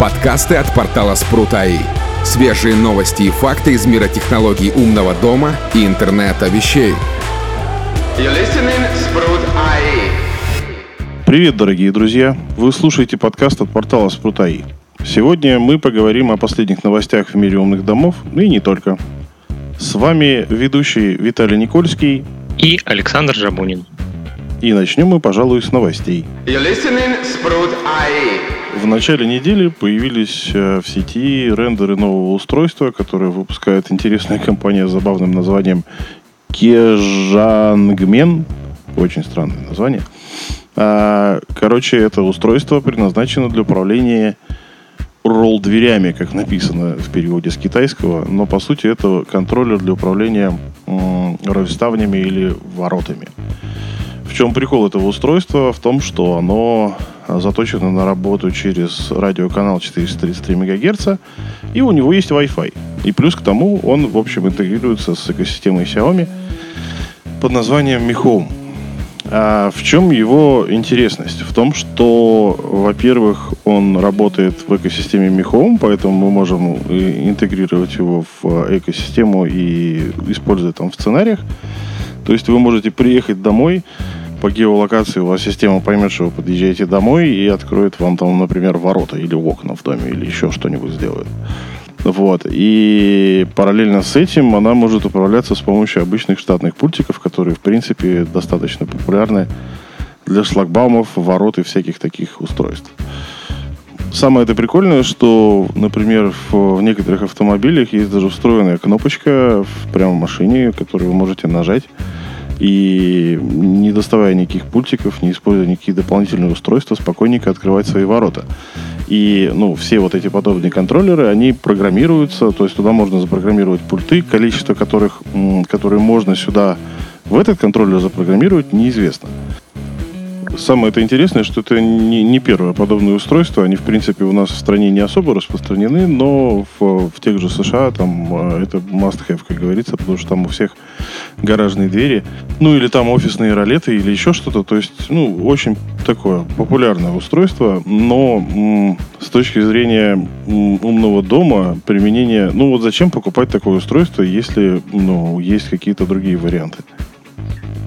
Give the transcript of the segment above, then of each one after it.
Подкасты от портала Спрут.АИ. Свежие новости и факты из мира технологий умного дома и интернета вещей. Привет, дорогие друзья! Вы слушаете подкаст от портала Спрут.АИ. Сегодня мы поговорим о последних новостях в мире умных домов, и не только. С вами ведущий Виталий Никольский и Александр Жабунин. И начнем мы, пожалуй, с новостей. В начале недели появились э, в сети рендеры нового устройства, которое выпускает интересная компания с забавным названием Кежангмен. Очень странное название. А, короче, это устройство предназначено для управления ролл-дверями, как написано в переводе с китайского, но по сути это контроллер для управления рольставнями или воротами. В чем прикол этого устройства? В том, что оно заточено на работу через радиоканал 433 МГц, и у него есть Wi-Fi. И плюс к тому он, в общем, интегрируется с экосистемой Xiaomi под названием Mi Home. А в чем его интересность? В том, что, во-первых, он работает в экосистеме Mi Home, поэтому мы можем интегрировать его в экосистему и использовать там в сценариях. То есть вы можете приехать домой, по геолокации у вас система поймет, что вы подъезжаете домой и откроет вам там, например, ворота или окна в доме или еще что-нибудь сделает. Вот. И параллельно с этим она может управляться с помощью обычных штатных пультиков, которые, в принципе, достаточно популярны для шлагбаумов, ворот и всяких таких устройств. Самое это прикольное, что, например, в, некоторых автомобилях есть даже встроенная кнопочка в прямо в машине, которую вы можете нажать и не доставая никаких пультиков, не используя никакие дополнительные устройства, спокойненько открывать свои ворота. И ну, все вот эти подобные контроллеры, они программируются, то есть туда можно запрограммировать пульты, количество которых, которые можно сюда в этот контроллер запрограммировать, неизвестно. Самое это интересное, что это не, не первое подобное устройство. Они, в принципе, у нас в стране не особо распространены, но в, в тех же США там э, это must-have, как говорится, потому что там у всех гаражные двери, ну или там офисные ролеты или еще что-то. То есть, ну, очень такое популярное устройство, но м, с точки зрения м, умного дома применение, ну вот зачем покупать такое устройство, если, ну, есть какие-то другие варианты?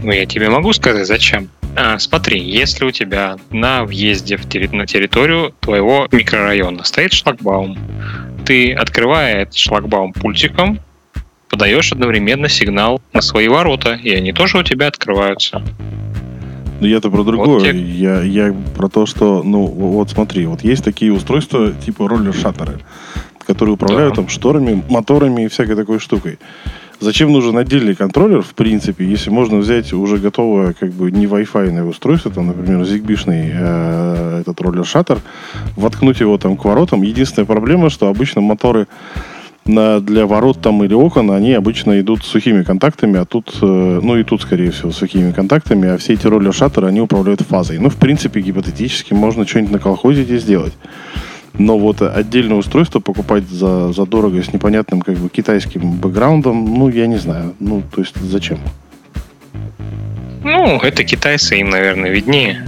Ну, я тебе могу сказать, зачем. А, смотри, если у тебя на въезде в терри- на территорию твоего микрорайона стоит шлагбаум, ты, открывая этот шлагбаум пультиком, подаешь одновременно сигнал на свои ворота, и они тоже у тебя открываются. Ну, я-то про другое. Вот те... я, я про то, что, ну, вот смотри, вот есть такие устройства типа роллер-шаттеры, которые управляют да. там шторами, моторами и всякой такой штукой. Зачем нужен отдельный контроллер, в принципе, если можно взять уже готовое, как бы, не Wi-Fi устройство, там, например, zigbee э, этот роллер-шаттер, воткнуть его там к воротам. Единственная проблема, что обычно моторы на, для ворот там или окон, они обычно идут сухими контактами, а тут, э, ну и тут, скорее всего, сухими контактами, а все эти роллер-шаттеры, они управляют фазой. Ну, в принципе, гипотетически можно что-нибудь на колхозе здесь сделать. Но вот отдельное устройство покупать за, за дорого с непонятным как бы китайским бэкграундом, ну, я не знаю. Ну, то есть зачем? Ну, это китайцы, им, наверное, виднее.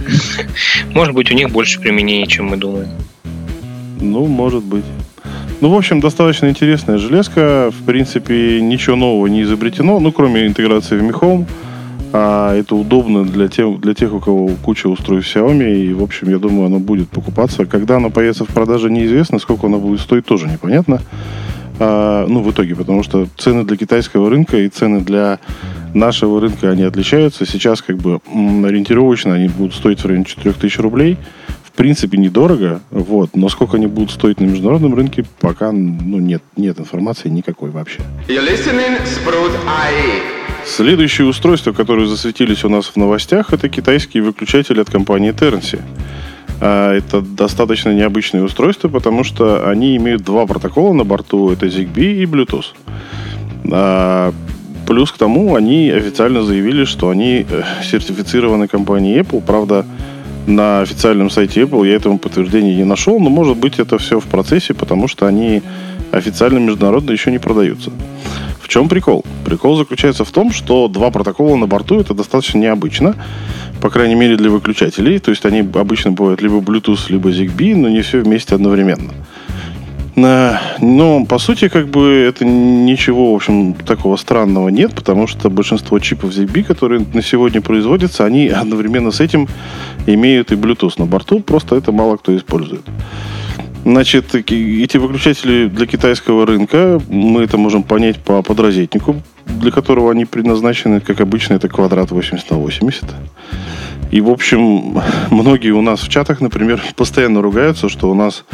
Может быть, у них больше применений, чем мы думаем. Ну, может быть. Ну, в общем, достаточно интересная железка. В принципе, ничего нового не изобретено, ну, кроме интеграции в Mi Home. А это удобно для тех, для тех, у кого куча устройств Xiaomi. И, в общем, я думаю, оно будет покупаться. Когда оно появится в продаже, неизвестно. Сколько оно будет стоить, тоже непонятно. А, ну, в итоге, потому что цены для китайского рынка и цены для нашего рынка, они отличаются. Сейчас, как бы, ориентировочно они будут стоить в районе 4000 рублей. В принципе, недорого, вот. Но сколько они будут стоить на международном рынке, пока, ну, нет, нет информации никакой вообще. Listening, Следующее устройство, которое засветились у нас в новостях, это китайский выключатель от компании Ternsy. А, это достаточно необычное устройство, потому что они имеют два протокола на борту. Это ZigBee и Bluetooth. А, плюс к тому, они официально заявили, что они э, сертифицированы компанией Apple. Правда, на официальном сайте Apple я этому подтверждения не нашел, но может быть это все в процессе, потому что они официально международно еще не продаются. В чем прикол? Прикол заключается в том, что два протокола на борту это достаточно необычно, по крайней мере для выключателей. То есть они обычно бывают либо Bluetooth, либо ZigBee, но не все вместе одновременно. Но, по сути, как бы это ничего, в общем, такого странного нет, потому что большинство чипов ZigBee, которые на сегодня производятся, они одновременно с этим имеют и Bluetooth на борту, просто это мало кто использует. Значит, эти выключатели для китайского рынка, мы это можем понять по подрозетнику, для которого они предназначены, как обычно, это квадрат 80 на 80. И, в общем, многие у нас в чатах, например, постоянно ругаются, что у нас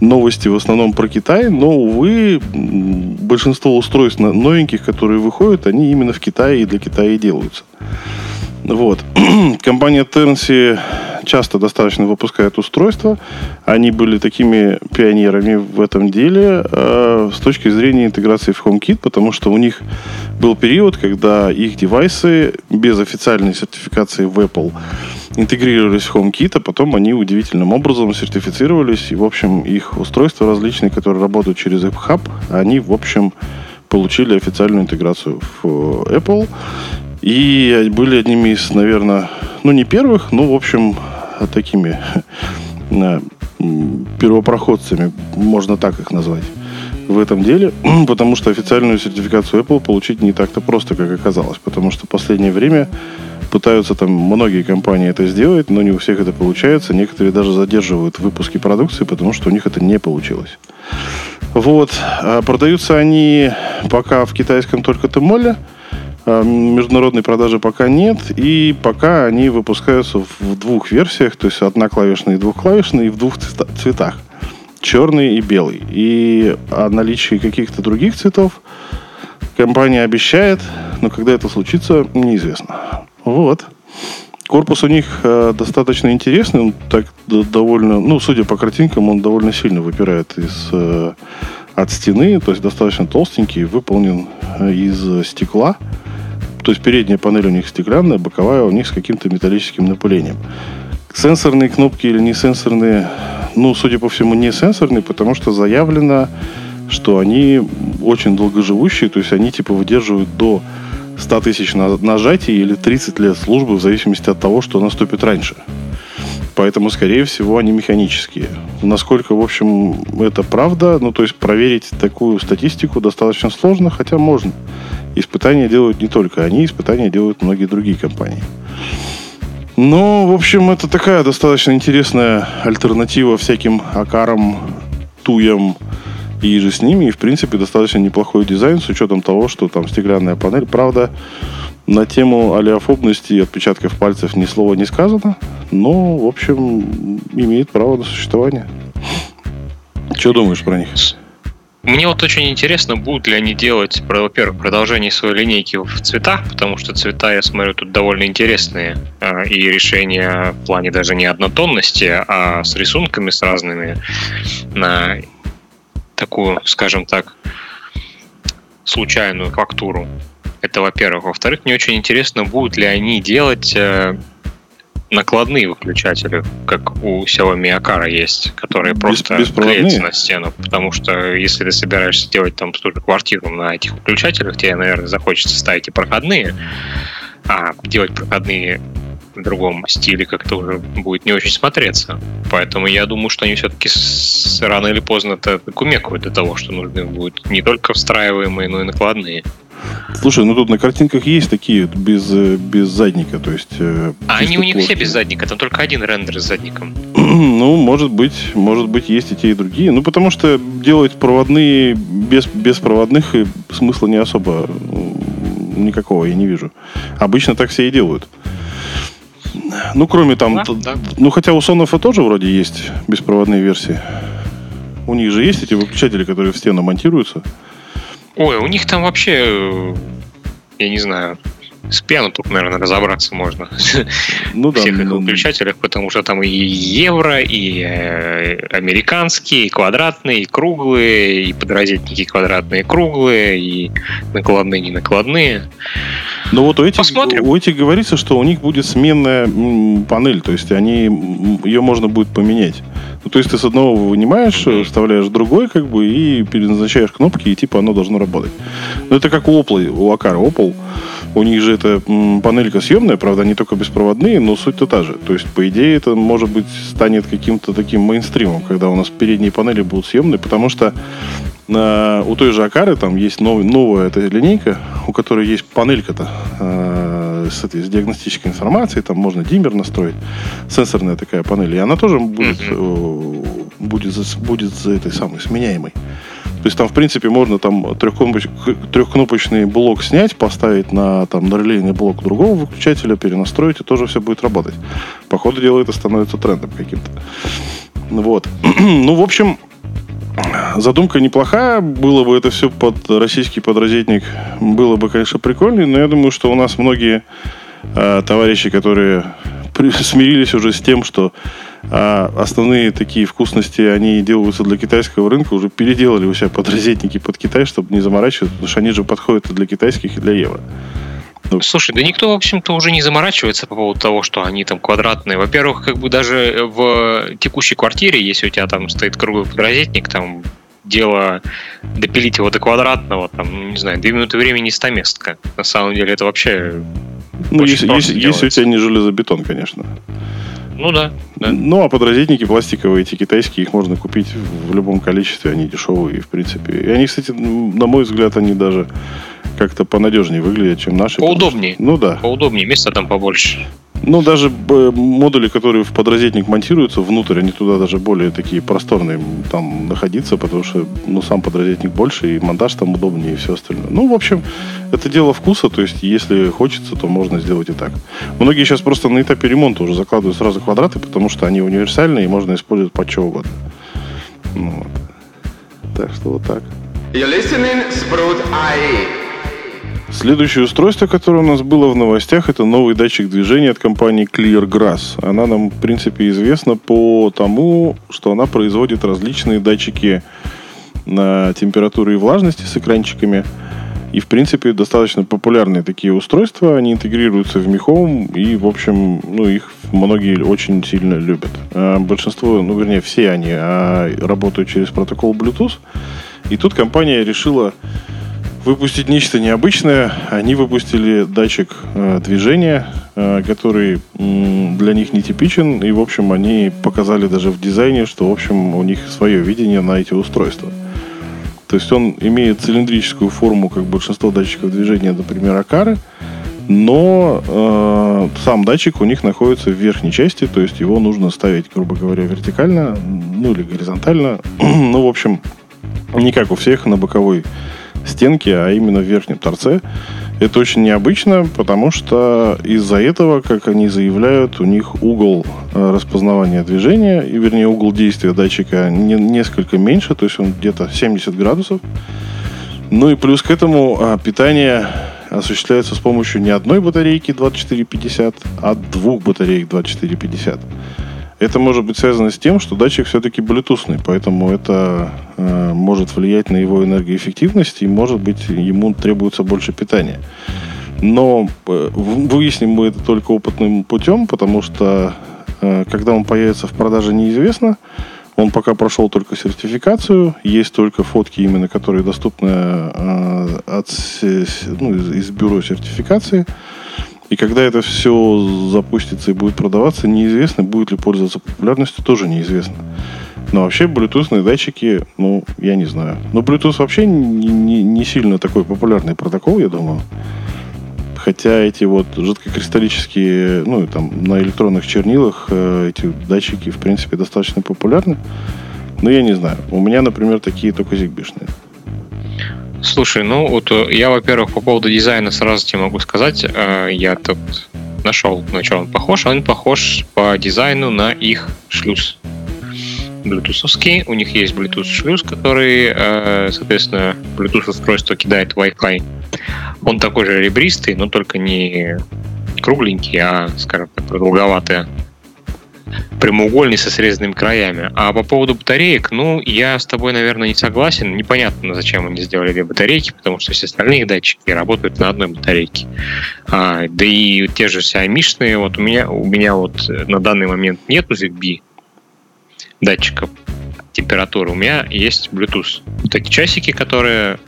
новости в основном про Китай, но, увы, большинство устройств новеньких, которые выходят, они именно в Китае и для Китая делаются. Вот. Компания Тернси часто достаточно выпускает устройства. Они были такими пионерами в этом деле э, с точки зрения интеграции в HomeKit, потому что у них был период, когда их девайсы без официальной сертификации в Apple интегрировались в HomeKit, а потом они удивительным образом сертифицировались. И, в общем, их устройства различные, которые работают через AppHub, они, в общем, получили официальную интеграцию в Apple. И были одними из, наверное, ну не первых, но, в общем, такими первопроходцами, можно так их назвать, в этом деле, потому что официальную сертификацию Apple получить не так-то просто, как оказалось, потому что в последнее время пытаются там многие компании это сделать, но не у всех это получается. Некоторые даже задерживают выпуски продукции, потому что у них это не получилось. Вот. А продаются они пока в китайском только Тимоле. А, международной продажи пока нет, и пока они выпускаются в двух версиях, то есть одноклавишные и двухклавишные, и в двух цветах. Черный и белый. И о наличии каких-то других цветов компания обещает, но когда это случится, неизвестно. Вот. Корпус у них э, достаточно интересный, он так довольно, ну, судя по картинкам, он довольно сильно выпирает из э, от стены, то есть достаточно толстенький, выполнен э, из стекла. То есть передняя панель у них стеклянная, боковая у них с каким-то металлическим напылением. Сенсорные кнопки или не сенсорные, ну, судя по всему, не сенсорные, потому что заявлено, что они очень долгоживущие, то есть они типа выдерживают до 100 тысяч нажатий или 30 лет службы в зависимости от того, что наступит раньше. Поэтому, скорее всего, они механические. Насколько, в общем, это правда, ну, то есть проверить такую статистику достаточно сложно, хотя можно. Испытания делают не только они, испытания делают многие другие компании. Но, в общем, это такая достаточно интересная альтернатива всяким акарам, туям и же с ними. И, в принципе, достаточно неплохой дизайн с учетом того, что там стеклянная панель. Правда, на тему алиофобности и отпечатков пальцев ни слова не сказано, но, в общем, имеет право на существование. Что думаешь про них? Мне вот очень интересно, будут ли они делать, во-первых, продолжение своей линейки в цветах, потому что цвета, я смотрю, тут довольно интересные. А, и решения в плане даже не однотонности, а с рисунками с разными на такую, скажем так, случайную фактуру. Это во-первых. Во-вторых, мне очень интересно, будут ли они делать э, накладные выключатели, как у Xiaomi Akara есть, которые просто клеятся на стену. Потому что если ты собираешься делать там ту же квартиру на этих выключателях, тебе, наверное, захочется ставить и проходные, а делать проходные в другом стиле как-то уже будет не очень смотреться. Поэтому я думаю, что они все-таки рано или поздно это кумекают для того, что нужны будут не только встраиваемые, но и накладные. Слушай, ну тут на картинках есть такие без, э, без задника, то есть... Э, а они у них все без задника, там только один рендер с задником. ну, может быть, может быть, есть и те, и другие. Ну, потому что делать проводные без, без проводных и смысла не особо никакого я не вижу. Обычно так все и делают. Ну, кроме там... Да, да. Ну, хотя у Sonoff тоже вроде есть беспроводные версии. У них же есть эти выключатели, которые в стену монтируются. Ой, у них там вообще, э, я не знаю, с пьяну тут, наверное, разобраться можно. Ну, да, Всех их ну, выключателях, потому что там и евро, и э, американские, и квадратные, и круглые, и подразительники квадратные, круглые, и накладные, не накладные. Ну вот у этих, Посмотрим. у этих говорится, что у них будет сменная панель, то есть они ее можно будет поменять. Ну, то есть ты с одного вынимаешь, вставляешь другой, как бы, и переназначаешь кнопки, и типа оно должно работать. Ну, это как у Opel, у Акара Opel У них же это панелька съемная, правда, они только беспроводные, но суть-то та же. То есть, по идее, это, может быть, станет каким-то таким мейнстримом, когда у нас передние панели будут съемные, потому что э, у той же Акары там есть нов, новая эта линейка, у которой есть панелька-то э, с, этой, с диагностической информацией, там можно диммер настроить, сенсорная такая панель, и она тоже будет, э, будет, будет за этой самой сменяемой. То есть там, в принципе, можно там трехкнопочный, трехкнопочный блок снять, поставить на, там, на релейный блок другого выключателя, перенастроить, и тоже все будет работать. По ходу дела это становится трендом каким-то. Вот. ну, в общем, задумка неплохая. Было бы это все под российский подрозетник, было бы, конечно, прикольно, но я думаю, что у нас многие э, товарищи, которые смирились уже с тем, что а основные такие вкусности, они делаются для китайского рынка, уже переделали у себя подрозетники под Китай, чтобы не заморачиваться, потому что они же подходят и для китайских, и для евро. Ну. Слушай, да никто, в общем-то, уже не заморачивается по поводу того, что они там квадратные. Во-первых, как бы даже в текущей квартире, если у тебя там стоит круглый подрозетник, там дело допилить его до квадратного, там, не знаю, две минуты времени 100 местка. На самом деле это вообще ну, если, если, если у тебя не железобетон, конечно. Ну да, да. Ну, а подрозетники пластиковые, эти китайские, их можно купить в любом количестве, они дешевые, в принципе. И они, кстати, на мой взгляд, они даже как-то понадежнее выглядят, чем наши. Поудобнее. Что, ну да. Поудобнее, места там побольше. Ну, даже модули, которые в подрозетник монтируются внутрь, они туда даже более такие просторные там находиться, потому что, ну, сам подрозетник больше, и монтаж там удобнее, и все остальное. Ну, в общем, это дело вкуса, то есть, если хочется, то можно сделать и так. Многие сейчас просто на этапе ремонта уже закладывают сразу квадраты, потому что они универсальные, и можно использовать под что угодно. Ну. Так что вот так. You're listening, Sprout IE. Следующее устройство, которое у нас было в новостях, это новый датчик движения от компании Cleargrass. Она нам, в принципе, известна по тому, что она производит различные датчики на температуру и влажности с экранчиками. И, в принципе, достаточно популярные такие устройства. Они интегрируются в Home, и, в общем, ну, их многие очень сильно любят. А большинство, ну, вернее, все они а, работают через протокол Bluetooth. И тут компания решила выпустить нечто необычное. Они выпустили датчик э, движения, э, который э, для них нетипичен. И, в общем, они показали даже в дизайне, что, в общем, у них свое видение на эти устройства. То есть он имеет цилиндрическую форму, как большинство датчиков движения, например, Акары, но э, сам датчик у них находится в верхней части, то есть его нужно ставить, грубо говоря, вертикально, ну или горизонтально. ну, в общем, не как у всех на боковой стенки, а именно в верхнем торце. Это очень необычно, потому что из-за этого, как они заявляют, у них угол э, распознавания движения, и вернее угол действия датчика не, несколько меньше, то есть он где-то 70 градусов. Ну и плюс к этому а, питание осуществляется с помощью не одной батарейки 2450, а двух батареек 2450. Это может быть связано с тем, что датчик все-таки блютусный, поэтому это э, может влиять на его энергоэффективность и, может быть, ему требуется больше питания. Но э, выясним мы это только опытным путем, потому что э, когда он появится в продаже, неизвестно. Он пока прошел только сертификацию, есть только фотки именно, которые доступны э, от, ну, из, из бюро сертификации. И когда это все запустится и будет продаваться, неизвестно, будет ли пользоваться популярностью, тоже неизвестно. Но вообще блютусные датчики, ну, я не знаю. Но Bluetooth вообще не, не, не сильно такой популярный протокол, я думаю. Хотя эти вот жидкокристаллические, ну, там, на электронных чернилах э, эти датчики, в принципе, достаточно популярны. Но я не знаю. У меня, например, такие только зигбишные. Слушай, ну вот э, я, во-первых, по поводу дизайна сразу тебе могу сказать, э, я тут нашел, на что он похож. Он похож по дизайну на их шлюз. Bluetooth. У них есть Bluetooth шлюз, который, э, соответственно, Bluetooth устройство кидает Wi-Fi. Он такой же ребристый, но только не кругленький, а, скажем так, продолговатый прямоугольный со срезанными краями. А по поводу батареек, ну, я с тобой, наверное, не согласен. Непонятно, зачем они сделали две батарейки, потому что все остальные датчики работают на одной батарейке. А, да и те же Xiaomi, вот у меня, у меня вот на данный момент нету ZigBee датчиков температуры. У меня есть Bluetooth. Вот эти часики, которые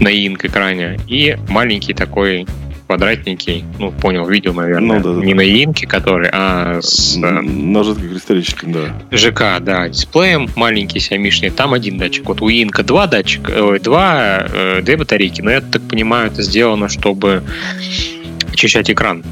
на инк экране и маленький такой квадратненький, ну, понял, видел, наверное, ну, да, да, не да. на инке, который, а с... На жидкой кристаллическом, да. ЖК, да, дисплеем маленький сямишный, там один датчик. Вот у инка два датчика, ой, два, э, две батарейки, но я так понимаю, это сделано, чтобы очищать экран.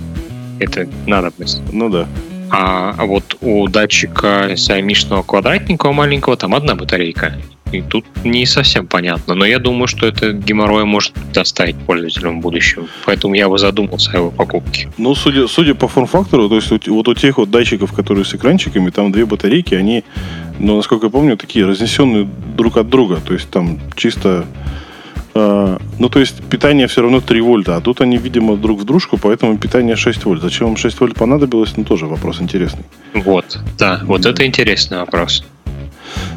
Это надобность. Ну да. А, вот у датчика сямишного квадратненького маленького там одна батарейка. И тут не совсем понятно. Но я думаю, что это геморрой может доставить пользователям в будущем. Поэтому я бы задумался о его покупке. Ну, судя, судя по форм-фактору, то есть вот у тех вот датчиков, которые с экранчиками, там две батарейки, они, ну, насколько я помню, такие разнесенные друг от друга. То есть там чисто э, ну, то есть питание все равно 3 вольта, а тут они, видимо, друг в дружку, поэтому питание 6 вольт. Зачем вам 6 вольт понадобилось, ну, тоже вопрос интересный. Вот, да, вот это интересный вопрос.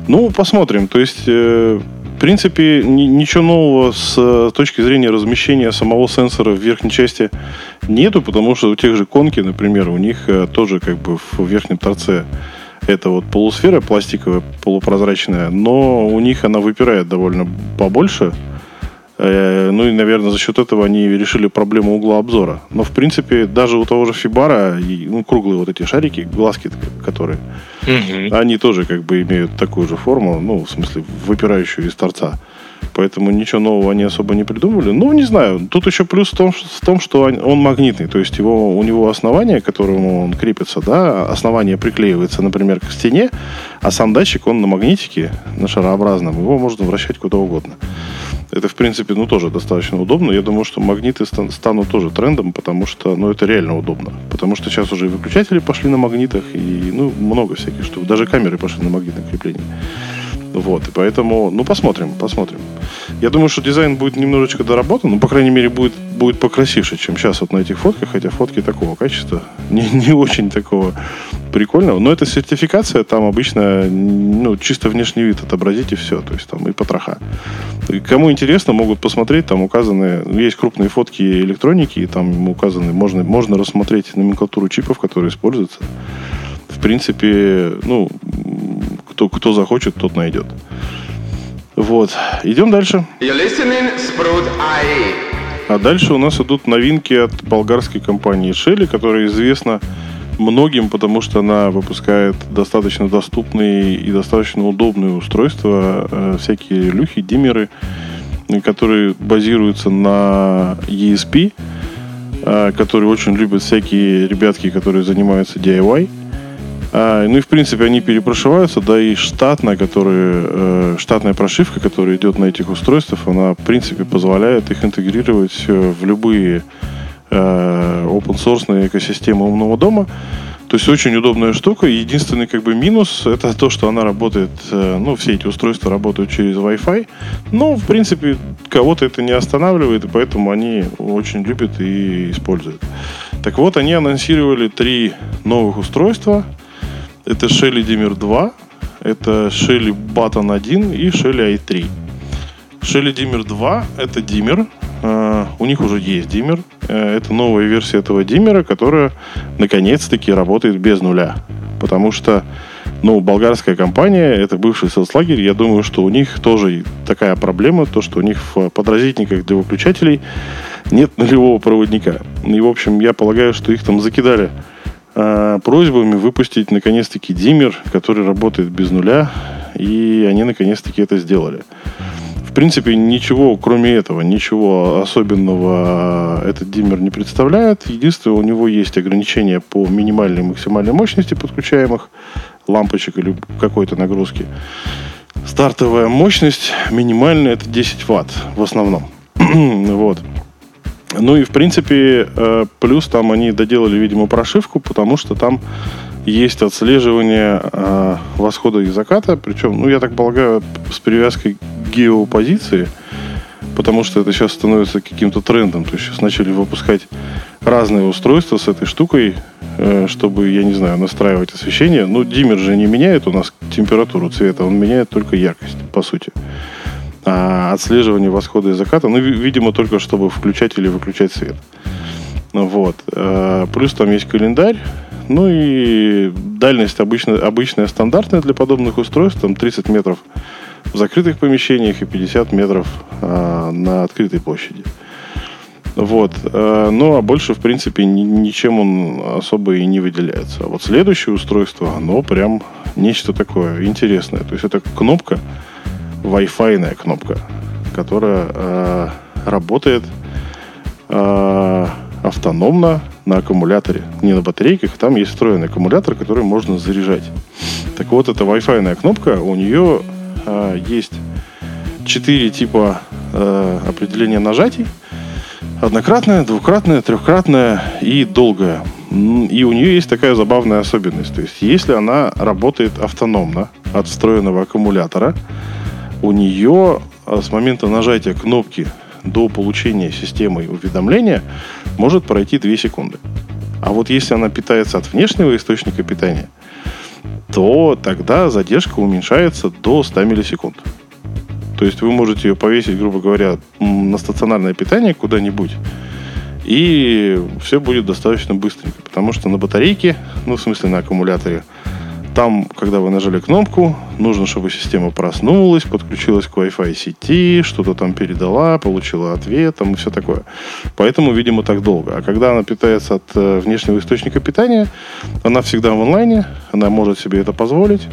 Ну, посмотрим. То есть, э, в принципе, ничего нового с э, точки зрения размещения самого сенсора в верхней части нету, потому что у тех же конки, например, у них э, тоже как бы в верхнем торце это вот полусфера пластиковая, полупрозрачная, но у них она выпирает довольно побольше. Э, ну и, наверное, за счет этого они решили проблему угла обзора. Но, в принципе, даже у того же Фибара, ну, круглые вот эти шарики, глазки, которые, угу. они тоже как бы имеют такую же форму, ну, в смысле, выпирающую из торца. Поэтому ничего нового они особо не придумали. Ну, не знаю. Тут еще плюс в том, в том что он магнитный. То есть его, у него основание, к которому он крепится, да, основание приклеивается, например, к стене, а сам датчик, он на магнитике, на шарообразном. Его можно вращать куда угодно. Это, в принципе, ну, тоже достаточно удобно. Я думаю, что магниты станут тоже трендом, потому что, ну, это реально удобно. Потому что сейчас уже и выключатели пошли на магнитах, и, ну, много всяких штук. Даже камеры пошли на магнитных креплениях. Вот, и поэтому, ну, посмотрим, посмотрим. Я думаю, что дизайн будет немножечко доработан, ну, по крайней мере, будет, будет покрасивше, чем сейчас вот на этих фотках, хотя фотки такого качества, не, не очень такого прикольного. Но это сертификация, там обычно, ну, чисто внешний вид отобразить и все, то есть там и потроха. Кому интересно, могут посмотреть, там указаны, есть крупные фотки электроники, и там указаны, можно, можно рассмотреть номенклатуру чипов, которые используются. В принципе, ну, кто, кто захочет, тот найдет. Вот. Идем дальше. А дальше у нас идут новинки от болгарской компании Shelly, которая известна многим, потому что она выпускает достаточно доступные и достаточно удобные устройства, э, всякие люхи, диммеры, которые базируются на ESP, э, которые очень любят всякие ребятки, которые занимаются DIY. А, ну и в принципе они перепрошиваются, да и штатная, которая, э, штатная прошивка, которая идет на этих устройствах, она в принципе позволяет их интегрировать э, в любые э, open source экосистемы умного дома. То есть очень удобная штука. Единственный как бы минус это то, что она работает, э, ну, все эти устройства работают через Wi-Fi. Но, в принципе, кого-то это не останавливает, и поэтому они очень любят и используют. Так вот, они анонсировали три новых устройства – это Shelly Dimmer 2, это Shelly Button 1 и Shelly i3. Shelly Dimmer 2 это диммер. Uh, у них уже есть диммер. Uh, это новая версия этого диммера, которая наконец-таки работает без нуля. Потому что ну, болгарская компания, это бывший соцлагерь, я думаю, что у них тоже такая проблема, то, что у них в подразительниках для выключателей нет нулевого проводника. И, в общем, я полагаю, что их там закидали э, просьбами выпустить наконец-таки диммер, который работает без нуля, и они наконец-таки это сделали. В принципе, ничего, кроме этого, ничего особенного этот диммер не представляет. Единственное, у него есть ограничения по минимальной и максимальной мощности подключаемых лампочек или какой-то нагрузки. Стартовая мощность минимальная это 10 ватт в основном. вот. Ну и, в принципе, э, плюс там они доделали, видимо, прошивку, потому что там есть отслеживание э, восхода и заката, причем, ну, я так полагаю, с привязкой к геопозиции, потому что это сейчас становится каким-то трендом. То есть сейчас начали выпускать разные устройства с этой штукой, э, чтобы, я не знаю, настраивать освещение. Ну, диммер же не меняет у нас температуру цвета, он меняет только яркость, по сути а, отслеживание восхода и заката, ну, видимо, только чтобы включать или выключать свет. Вот. А, плюс там есть календарь, ну и дальность обычно, обычная, стандартная для подобных устройств, там 30 метров в закрытых помещениях и 50 метров а, на открытой площади. Вот. Э, ну, а больше, в принципе, ничем он особо и не выделяется. А вот следующее устройство, оно прям нечто такое интересное. То есть это кнопка, Wi-Fi кнопка, которая э, работает э, автономно на аккумуляторе. Не на батарейках, там есть встроенный аккумулятор, который можно заряжать. Так вот, эта Wi-Fi кнопка, у нее э, есть четыре типа э, определения нажатий. Однократная, двукратная, трехкратная и долгая. И у нее есть такая забавная особенность. То есть, если она работает автономно от встроенного аккумулятора, у нее а, с момента нажатия кнопки до получения системой уведомления может пройти 2 секунды. А вот если она питается от внешнего источника питания, то тогда задержка уменьшается до 100 миллисекунд. То есть вы можете ее повесить, грубо говоря, на стационарное питание куда-нибудь, и все будет достаточно быстренько. Потому что на батарейке, ну, в смысле на аккумуляторе, там, когда вы нажали кнопку, нужно, чтобы система проснулась, подключилась к Wi-Fi сети, что-то там передала, получила ответ, там и все такое. Поэтому, видимо, так долго. А когда она питается от э, внешнего источника питания, она всегда в онлайне, она может себе это позволить.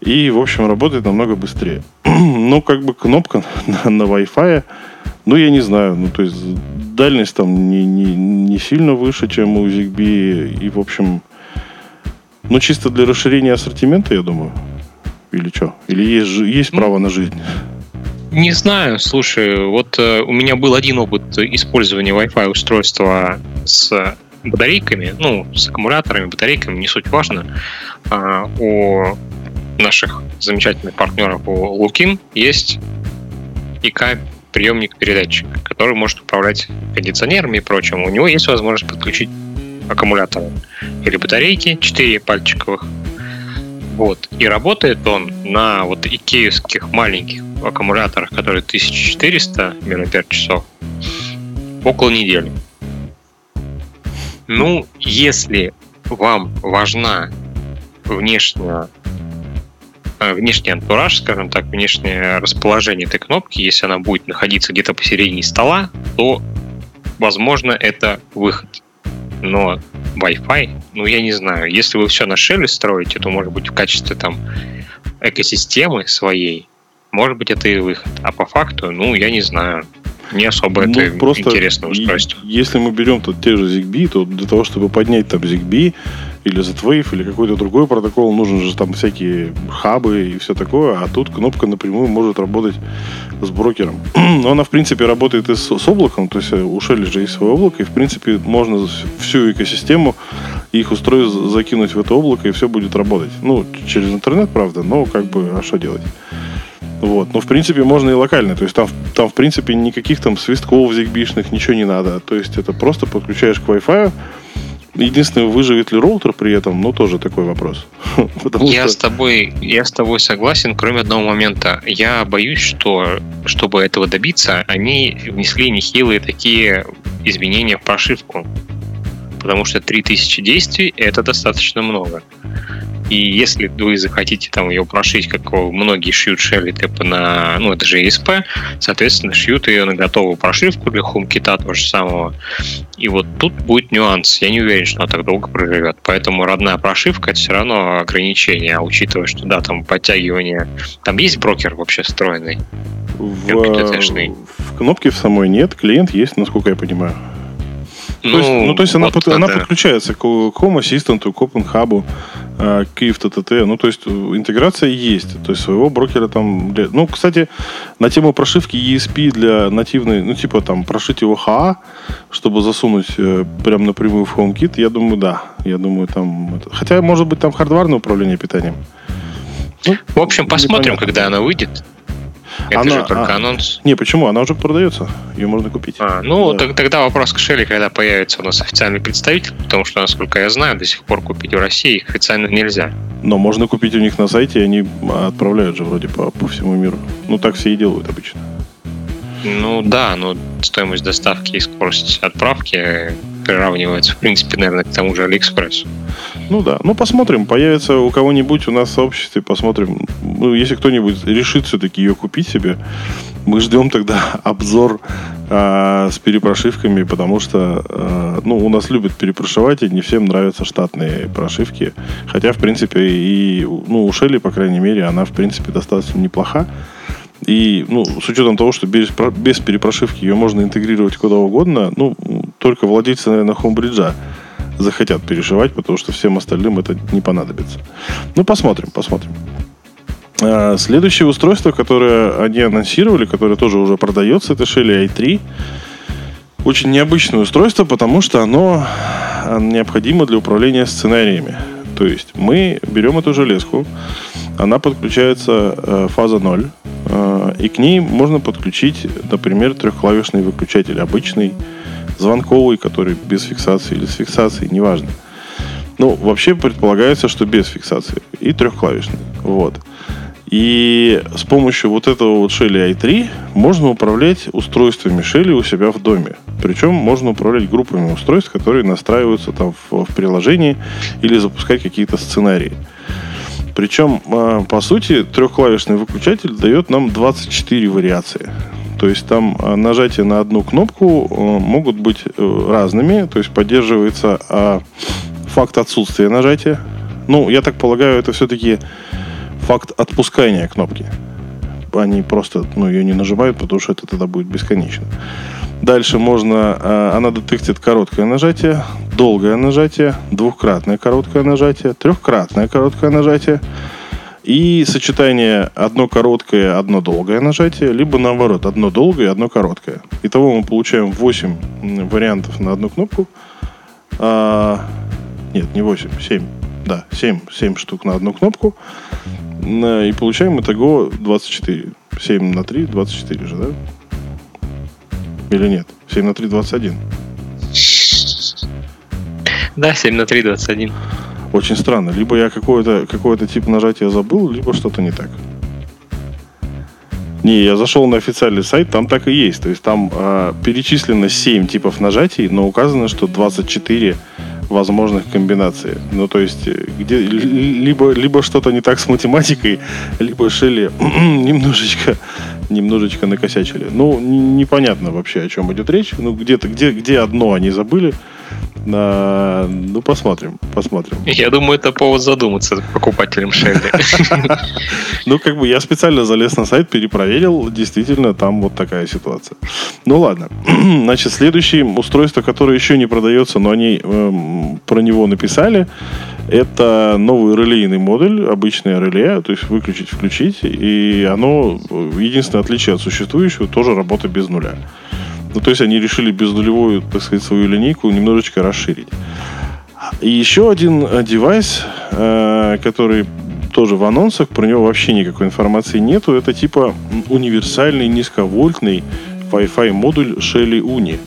И, в общем, работает намного быстрее. ну, как бы кнопка на, на Wi-Fi, ну, я не знаю, ну, то есть дальность там не, не, не сильно выше, чем у ZigBee. И, в общем, ну, чисто для расширения ассортимента, я думаю. Или что? Или есть, есть право на жизнь? Не знаю, слушай, вот э, у меня был один опыт использования Wi-Fi устройства с батарейками, ну, с аккумуляторами, батарейками, не суть важно. А, у наших замечательных партнеров у Лукин есть ИК приемник-передатчик, который может управлять кондиционерами и прочим. У него есть возможность подключить аккумуляторы или батарейки 4 пальчиковых. Вот. И работает он на вот икеевских маленьких аккумуляторах, которые 1400 мАч, около недели. Ну, если вам важна внешняя э, внешний антураж, скажем так, внешнее расположение этой кнопки, если она будет находиться где-то посередине стола, то, возможно, это выход но Wi-Fi, ну, я не знаю. Если вы все на шеле строите, то, может быть, в качестве там экосистемы своей, может быть, это и выход. А по факту, ну, я не знаю. Не особо ну, это просто интересное устройство. Если мы берем тут те же ZigBee, то для того, чтобы поднять там ZigBee, или Z-Wave, или какой-то другой протокол, нужны же там всякие хабы и все такое, а тут кнопка напрямую может работать с брокером. Но она, в принципе, работает и с, с облаком, то есть э, у Shelly же есть свое облако, и, в принципе, можно всю экосистему их устройств закинуть в это облако, и все будет работать. Ну, через интернет, правда, но как бы, а что делать? Вот. Но, в принципе, можно и локально. То есть там, там в принципе, никаких там свистков зигбишных, ничего не надо. То есть это просто подключаешь к Wi-Fi, Единственное, выживет ли роутер при этом, ну, тоже такой вопрос. я, что... с тобой, я с тобой согласен, кроме одного момента. Я боюсь, что, чтобы этого добиться, они внесли нехилые такие изменения в прошивку. Потому что 3000 действий — это достаточно много. И если вы захотите там ее прошить, как многие шьют шелли типа на, ну это же ESP, соответственно, шьют ее на готовую прошивку для HomeKit того же самого. И вот тут будет нюанс. Я не уверен, что она так долго проживет. Поэтому родная прошивка это все равно ограничение, а учитывая, что да, там подтягивание. Там есть брокер вообще встроенный? В, в кнопке в самой нет, клиент есть, насколько я понимаю. Ну, то есть, ну, то есть вот она, она подключается к Home Assistant, к Open Hub, э, к IF TTT. Ну, то есть э, интеграция есть. То есть своего брокера там... Ну, кстати, на тему прошивки ESP для нативной, ну, типа там прошить его HA, чтобы засунуть э, прям напрямую в HomeKit, я думаю, да. Я думаю, там... Это... Хотя, может быть, там хардварное управление питанием. Ну, в общем, посмотрим, непонятно. когда она выйдет. Это она, же только а, анонс. Не, почему? Она уже продается. Ее можно купить. А, ну, да. тогда вопрос к Шелли, когда появится у нас официальный представитель, потому что, насколько я знаю, до сих пор купить в России их официально нельзя. Но можно купить у них на сайте, и они отправляют же вроде по, по всему миру. Ну, так все и делают обычно. Ну да, но стоимость доставки и скорость отправки приравнивается, в принципе, наверное, к тому же Алиэкспрессу. Ну да. Ну, посмотрим. Появится у кого-нибудь у нас в сообществе, посмотрим. Ну, если кто-нибудь решит все-таки ее купить себе, мы ждем тогда обзор э, с перепрошивками, потому что э, ну, у нас любят перепрошивать, и не всем нравятся штатные прошивки. Хотя, в принципе, и ну, у Шелли, по крайней мере, она, в принципе, достаточно неплоха. И ну, с учетом того, что без, без перепрошивки ее можно интегрировать куда угодно, ну, только владельцы, наверное, хомбриджа захотят перешивать, потому что всем остальным это не понадобится. Ну, посмотрим, посмотрим. А, следующее устройство, которое они анонсировали, которое тоже уже продается, это Shelly i3. Очень необычное устройство, потому что оно а, необходимо для управления сценариями. То есть мы берем эту железку, она подключается э, фаза 0, э, и к ней можно подключить, например, трехклавишный выключатель, обычный, звонковый, который без фиксации или с фиксацией, неважно. Ну, вообще предполагается, что без фиксации. И трехклавишный. Вот. И с помощью вот этого вот Shelly i3 можно управлять устройствами Shelly у себя в доме. Причем можно управлять группами устройств, которые настраиваются там в, в приложении или запускать какие-то сценарии. Причем, а, по сути, трехклавишный выключатель дает нам 24 вариации. То есть там а, нажатия на одну кнопку а, могут быть э, разными. То есть поддерживается факт отсутствия нажатия. Ну, я так полагаю, это все-таки факт отпускания кнопки. Они просто ну, ее не нажимают, потому что это тогда будет бесконечно. Дальше можно, она детектит короткое нажатие, долгое нажатие, двухкратное короткое нажатие, трехкратное короткое нажатие и сочетание одно короткое, одно долгое нажатие, либо наоборот, одно долгое, одно короткое. Итого мы получаем 8 вариантов на одну кнопку. А, нет, не 8, 7. Да, 7, 7 штук на одну кнопку. И получаем итого 24. 7 на 3, 24 же, да? Или нет? 7 на 3, 21. Да, 7 на 3, 21. Очень странно. Либо я какой-то какой тип нажатия забыл, либо что-то не так. Не, я зашел на официальный сайт, там так и есть. То есть там э, перечислено 7 типов нажатий, но указано, что 24 возможных комбинаций. Ну, то есть, э, где либо, либо что-то не так с математикой, либо Шелли немножечко, немножечко накосячили. Ну, непонятно вообще, о чем идет речь. Ну, где-то, где, где одно они забыли, на... Ну, посмотрим, посмотрим. Я думаю, это повод задуматься покупателям Шелли. Ну, как бы я специально залез на сайт, перепроверил, действительно, там вот такая ситуация. Ну, ладно. Значит, следующее устройство, которое еще не продается, но они эм, про него написали, это новый релейный модуль, обычное реле, то есть выключить, включить, и оно, э, единственное отличие от существующего, тоже работа без нуля. Ну, то есть они решили безнулевую, так сказать, свою линейку немножечко расширить. И еще один э, девайс, э, который тоже в анонсах, про него вообще никакой информации нету, это типа универсальный низковольтный Wi-Fi модуль Shelly Uni.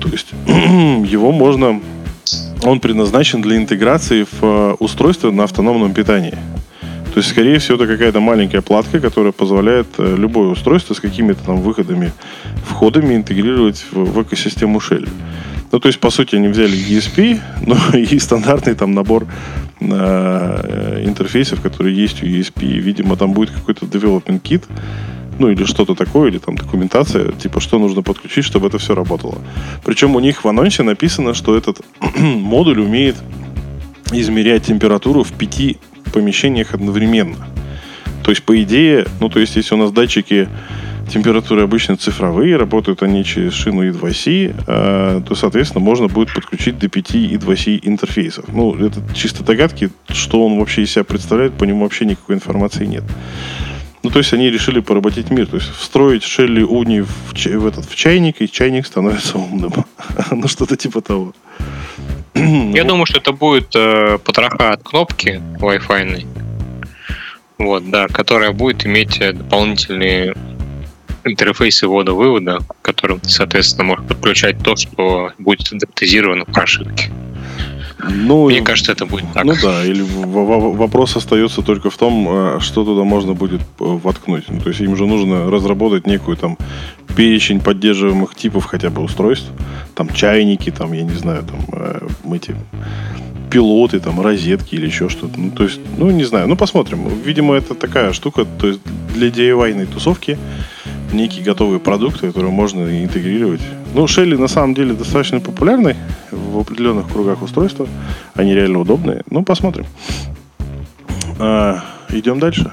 То есть его можно, он предназначен для интеграции в э, устройство на автономном питании. То есть, скорее всего, это какая-то маленькая платка, которая позволяет э, любое устройство с какими-то там выходами, входами интегрировать в, в экосистему Shell. Ну, то есть, по сути, они взяли ESP, но и стандартный там набор э, интерфейсов, которые есть у ESP. Видимо, там будет какой-то development kit, ну, или что-то такое, или там документация, типа, что нужно подключить, чтобы это все работало. Причем у них в анонсе написано, что этот модуль умеет измерять температуру в пяти помещениях одновременно. То есть, по идее, ну, то есть, если у нас датчики температуры обычно цифровые, работают они через шину E2C, э, то, соответственно, можно будет подключить до 5 E2C интерфейсов. Ну, это чисто догадки, что он вообще из себя представляет, по нему вообще никакой информации нет. Ну, то есть они решили поработить мир. То есть встроить Шелли Уни в, в, этот, в чайник, и чайник становится умным. ну, что-то типа того. Я думаю, что это будет э, потроха от кнопки Wi-Fi. Вот, да, которая будет иметь э, дополнительные интерфейсы ввода-вывода, к которым ты, соответственно, можешь подключать то, что будет адаптизировано в прошивке. Ну, Мне кажется, это будет так. Ну да, или вопрос остается только в том, э, что туда можно будет э, воткнуть. Ну, то есть им же нужно разработать некую там перечень поддерживаемых типов хотя бы устройств. Там чайники, там, я не знаю, там э, эти пилоты, там, розетки или еще что-то. Ну, то есть, ну, не знаю. Ну, посмотрим. Видимо, это такая штука, то есть для DIY тусовки некий готовый продукт, который можно интегрировать. Ну, Shelly на самом деле достаточно популярный в определенных кругах устройства. Они реально удобные. Ну, посмотрим. А, идем дальше.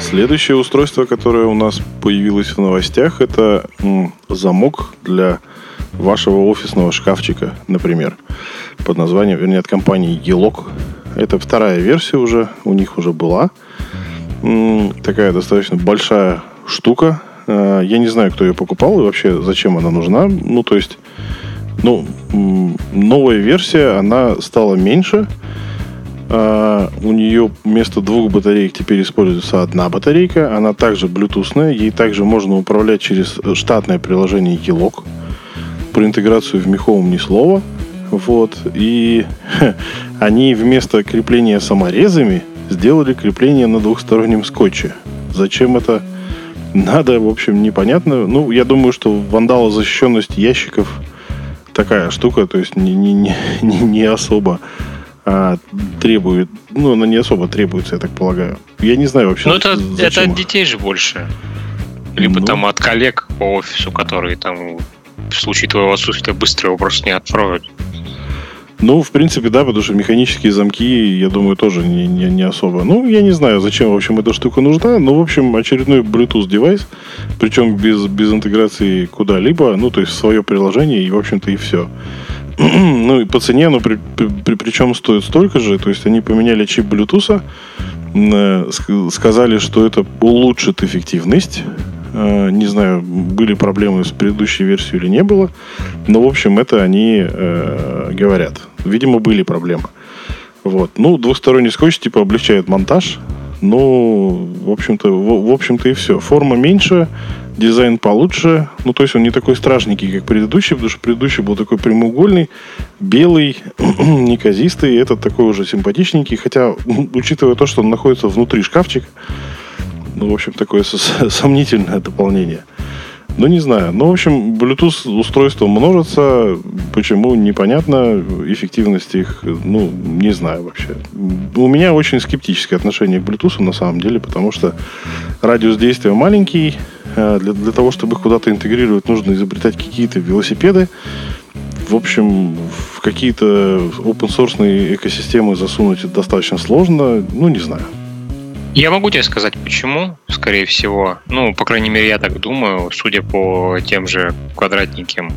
Следующее устройство, которое у нас появилось в новостях, это м, замок для вашего офисного шкафчика, например, под названием, вернее, от компании Елок. Это вторая версия уже, у них уже была. Такая достаточно большая штука. А, я не знаю, кто ее покупал и вообще зачем она нужна. Ну, то есть, ну, новая версия, она стала меньше, Uh, у нее вместо двух батареек теперь используется одна батарейка. Она также блютусная. Ей также можно управлять через штатное приложение Елок. Про интеграцию в Миховом ни слова. Вот. И они вместо крепления саморезами сделали крепление на двухстороннем скотче. Зачем это надо, в общем, непонятно. Ну, я думаю, что вандалозащищенность ящиков такая штука, то есть не, не, не, не особо а, требует, ну, она не особо требуется, я так полагаю. Я не знаю вообще. Ну, это, это от детей же больше. Либо ну. там от коллег по офису, которые там в случае твоего отсутствия быстро его просто не откроют. Ну, в принципе, да, потому что механические замки, я думаю, тоже не, не, не особо. Ну, я не знаю, зачем, в общем, эта штука нужна. Но, в общем, очередной Bluetooth девайс, причем без, без интеграции куда-либо, ну, то есть свое приложение, и, в общем-то, и все. ну и по цене оно при, при, причем стоит столько же. То есть они поменяли чип Bluetooth, э, сказали, что это улучшит эффективность. Э, не знаю, были проблемы с предыдущей версией или не было. Но, в общем, это они э, говорят. Видимо, были проблемы. Вот. Ну, двухсторонний скотч типа облегчает монтаж. Ну, в общем-то, в, в общем-то и все. Форма меньше, дизайн получше. Ну, то есть он не такой страшненький, как предыдущий, потому что предыдущий был такой прямоугольный, белый, неказистый. Этот такой уже симпатичненький. Хотя, учитывая то, что он находится внутри шкафчика, ну, в общем, такое сомнительное дополнение. Ну, не знаю. Ну, в общем, Bluetooth устройства множатся. Почему, непонятно. Эффективность их, ну, не знаю вообще. У меня очень скептическое отношение к Bluetooth на самом деле, потому что радиус действия маленький. Э, для, для того, чтобы их куда-то интегрировать, нужно изобретать какие-то велосипеды. В общем, в какие-то open-source экосистемы засунуть достаточно сложно. Ну, не знаю. Я могу тебе сказать, почему, скорее всего. Ну, по крайней мере, я так думаю, судя по тем же квадратненьким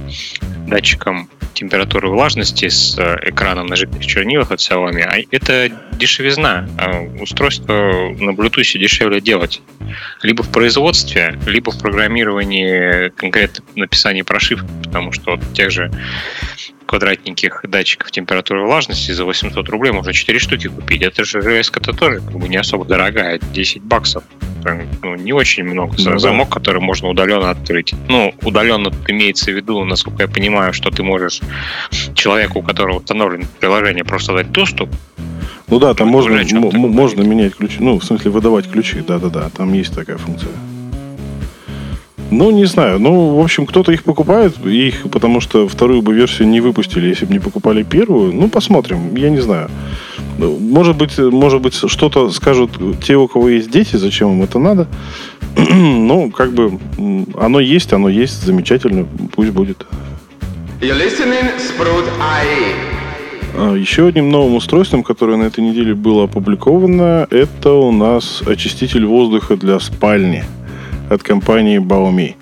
датчикам температуры влажности с э, экраном на жидких чернилах от Xiaomi, а это дешевизна. А устройство на Bluetooth дешевле делать. Либо в производстве, либо в программировании, конкретно написании прошивки, потому что вот тех же квадратненьких датчиков температуры влажности за 800 рублей можно 4 штуки купить. Это же железка-то тоже как бы не особо дорогая, 10 баксов. Ну, не очень много. Ну, Замок, да. который можно удаленно открыть. Ну, удаленно имеется в виду, насколько я понимаю, что ты можешь человеку, у которого установлено приложение, просто дать доступ. Ну да, там можно, можно менять ключи. Ну, в смысле, выдавать ключи. Да-да-да, там есть такая функция. Ну, не знаю. Ну, в общем, кто-то их покупает, их, потому что вторую бы версию не выпустили, если бы не покупали первую. Ну, посмотрим. Я не знаю. Ну, может быть, может быть, что-то скажут те, у кого есть дети, зачем им это надо. ну, как бы, оно есть, оно есть, замечательно, пусть будет. You're listening, Sprout а, Еще одним новым устройством, которое на этой неделе было опубликовано, это у нас очиститель воздуха для спальни от компании Baomi.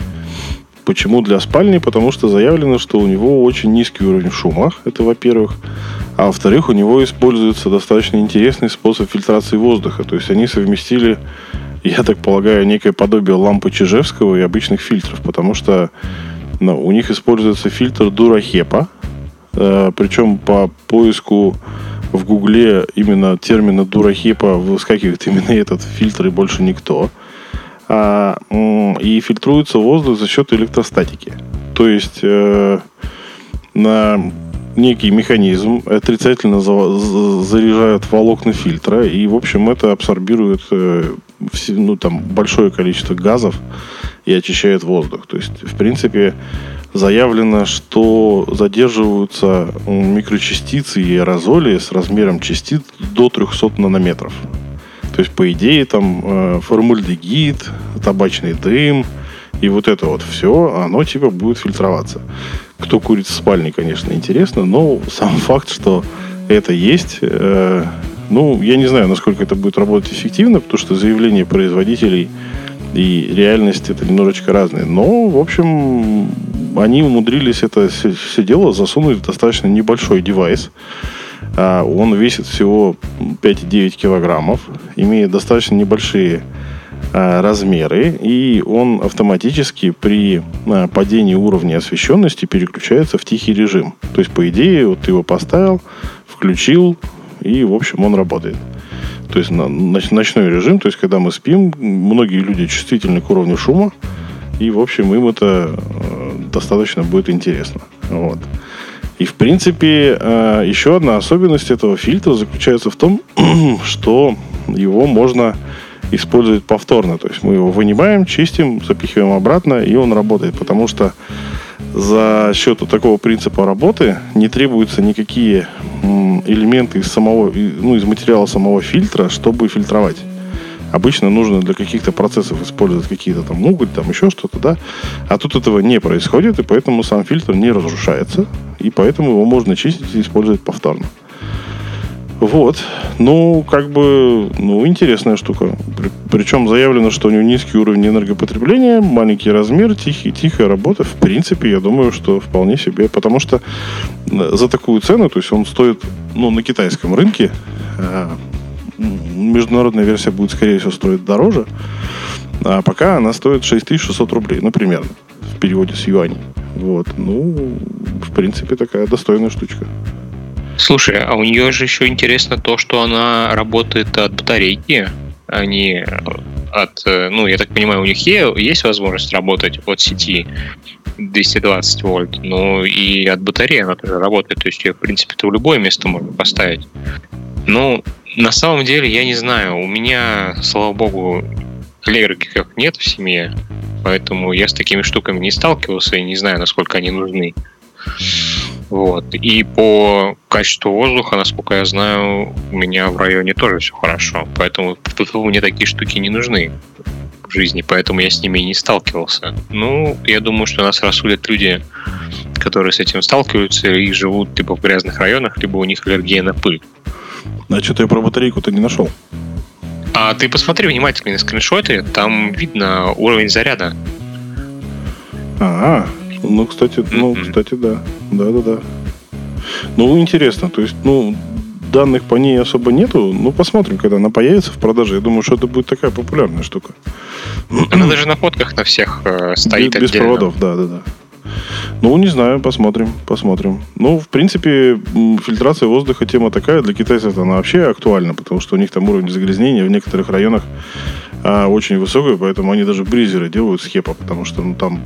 Почему для спальни? Потому что заявлено, что у него очень низкий уровень шума. Это во-первых. А во-вторых, у него используется достаточно интересный способ фильтрации воздуха. То есть они совместили, я так полагаю, некое подобие лампы Чижевского и обычных фильтров. Потому что ну, у них используется фильтр Дурахепа. Э, причем по поиску в Гугле именно термина Дурахепа выскакивает именно этот фильтр и больше никто а, и фильтруется воздух за счет электростатики. То есть э, на некий механизм отрицательно за, за, заряжают волокна фильтра, и, в общем, это абсорбирует э, ну, там большое количество газов и очищает воздух. То есть, в принципе, заявлено, что задерживаются микрочастицы и аэрозоли с размером частиц до 300 нанометров. То есть, по идее, там э, формальдегид, табачный дым и вот это вот все, оно типа будет фильтроваться. Кто курит в спальне, конечно, интересно, но сам факт, что это есть, э, ну, я не знаю, насколько это будет работать эффективно, потому что заявления производителей и реальность это немножечко разные. Но, в общем, они умудрились это все дело засунуть в достаточно небольшой девайс. А, он весит всего 5,9 килограммов, имеет достаточно небольшие а, размеры, и он автоматически при а, падении уровня освещенности переключается в тихий режим. То есть, по идее, вот ты его поставил, включил, и, в общем, он работает. То есть ночной режим, то есть когда мы спим, многие люди чувствительны к уровню шума, и, в общем, им это э, достаточно будет интересно. Вот. И, в принципе, э, еще одна особенность этого фильтра заключается в том, что его можно использовать повторно. То есть мы его вынимаем, чистим, запихиваем обратно, и он работает. Потому что за счет такого принципа работы не требуются никакие элементы из самого, ну, из материала самого фильтра, чтобы фильтровать. Обычно нужно для каких-то процессов использовать какие-то там уголь, там еще что-то, да. А тут этого не происходит, и поэтому сам фильтр не разрушается, и поэтому его можно чистить и использовать повторно. Вот. Ну, как бы, ну, интересная штука. Причем заявлено, что у него низкий уровень энергопотребления, маленький размер, тихий, тихая работа. В принципе, я думаю, что вполне себе. Потому что э, за такую цену, то есть он стоит, ну, на китайском рынке, э, международная версия будет, скорее всего, стоить дороже. А пока она стоит 6600 рублей, ну, примерно, в переводе с юаней. Вот. Ну, в принципе, такая достойная штучка. Слушай, а у нее же еще интересно то, что она работает от батарейки, а не от... Ну, я так понимаю, у них есть возможность работать от сети 220 вольт, ну и от батареи она тоже работает, то есть ее, в принципе, то в любое место можно поставить. Ну, на самом деле, я не знаю, у меня, слава богу, электриков нет в семье, поэтому я с такими штуками не сталкивался и не знаю, насколько они нужны. Вот. И по качеству воздуха, насколько я знаю, у меня в районе тоже все хорошо. Поэтому мне такие штуки не нужны в жизни, поэтому я с ними и не сталкивался. Ну, я думаю, что нас рассудят люди, которые с этим сталкиваются и живут либо в грязных районах, либо у них аллергия на пыль. А что-то я про батарейку-то не нашел. А ты посмотри внимательно на скриншоты, там видно уровень заряда. А, ну, кстати, ну, кстати, да. Да, да, да. Ну, интересно. То есть, ну, данных по ней особо нету. Ну, посмотрим, когда она появится в продаже. Я думаю, что это будет такая популярная штука. Она даже на фотках на всех э, стоит без, без проводов, да, да, да. Ну, не знаю, посмотрим, посмотрим. Ну, в принципе, фильтрация воздуха тема такая. Для китайцев она вообще актуальна, потому что у них там уровень загрязнения в некоторых районах а, очень высокая, поэтому они даже бризеры делают с хепа, потому что ну, там,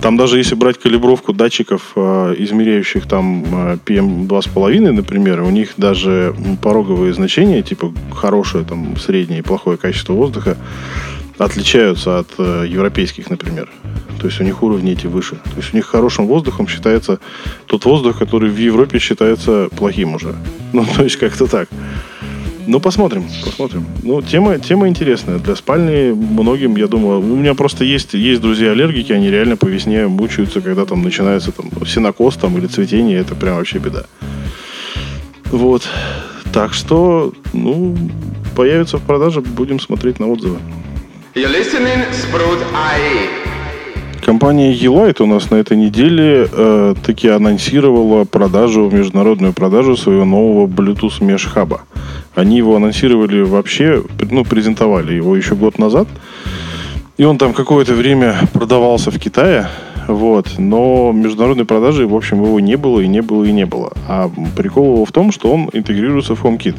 там даже если брать калибровку датчиков, а, измеряющих там а, PM2,5, например, у них даже пороговые значения, типа хорошее, там, среднее и плохое качество воздуха, отличаются от э, европейских, например. То есть у них уровни эти выше. То есть у них хорошим воздухом считается тот воздух, который в Европе считается плохим уже. Ну, то есть как-то так. Ну, посмотрим, посмотрим. Ну, тема, тема интересная. Для спальни многим, я думаю, у меня просто есть, есть друзья-аллергики, они реально по весне мучаются, когда там начинается там синокос там, или цветение, это прям вообще беда. Вот. Так что, ну, появится в продаже, будем смотреть на отзывы. You're listening, Компания Елайт у нас на этой неделе э, таки анонсировала продажу, международную продажу своего нового Bluetooth Mesh. Они его анонсировали вообще, ну, презентовали его еще год назад. И он там какое-то время продавался в Китае, вот, но международной продажи, в общем, его не было и не было и не было. А прикол его в том, что он интегрируется в HomeKit.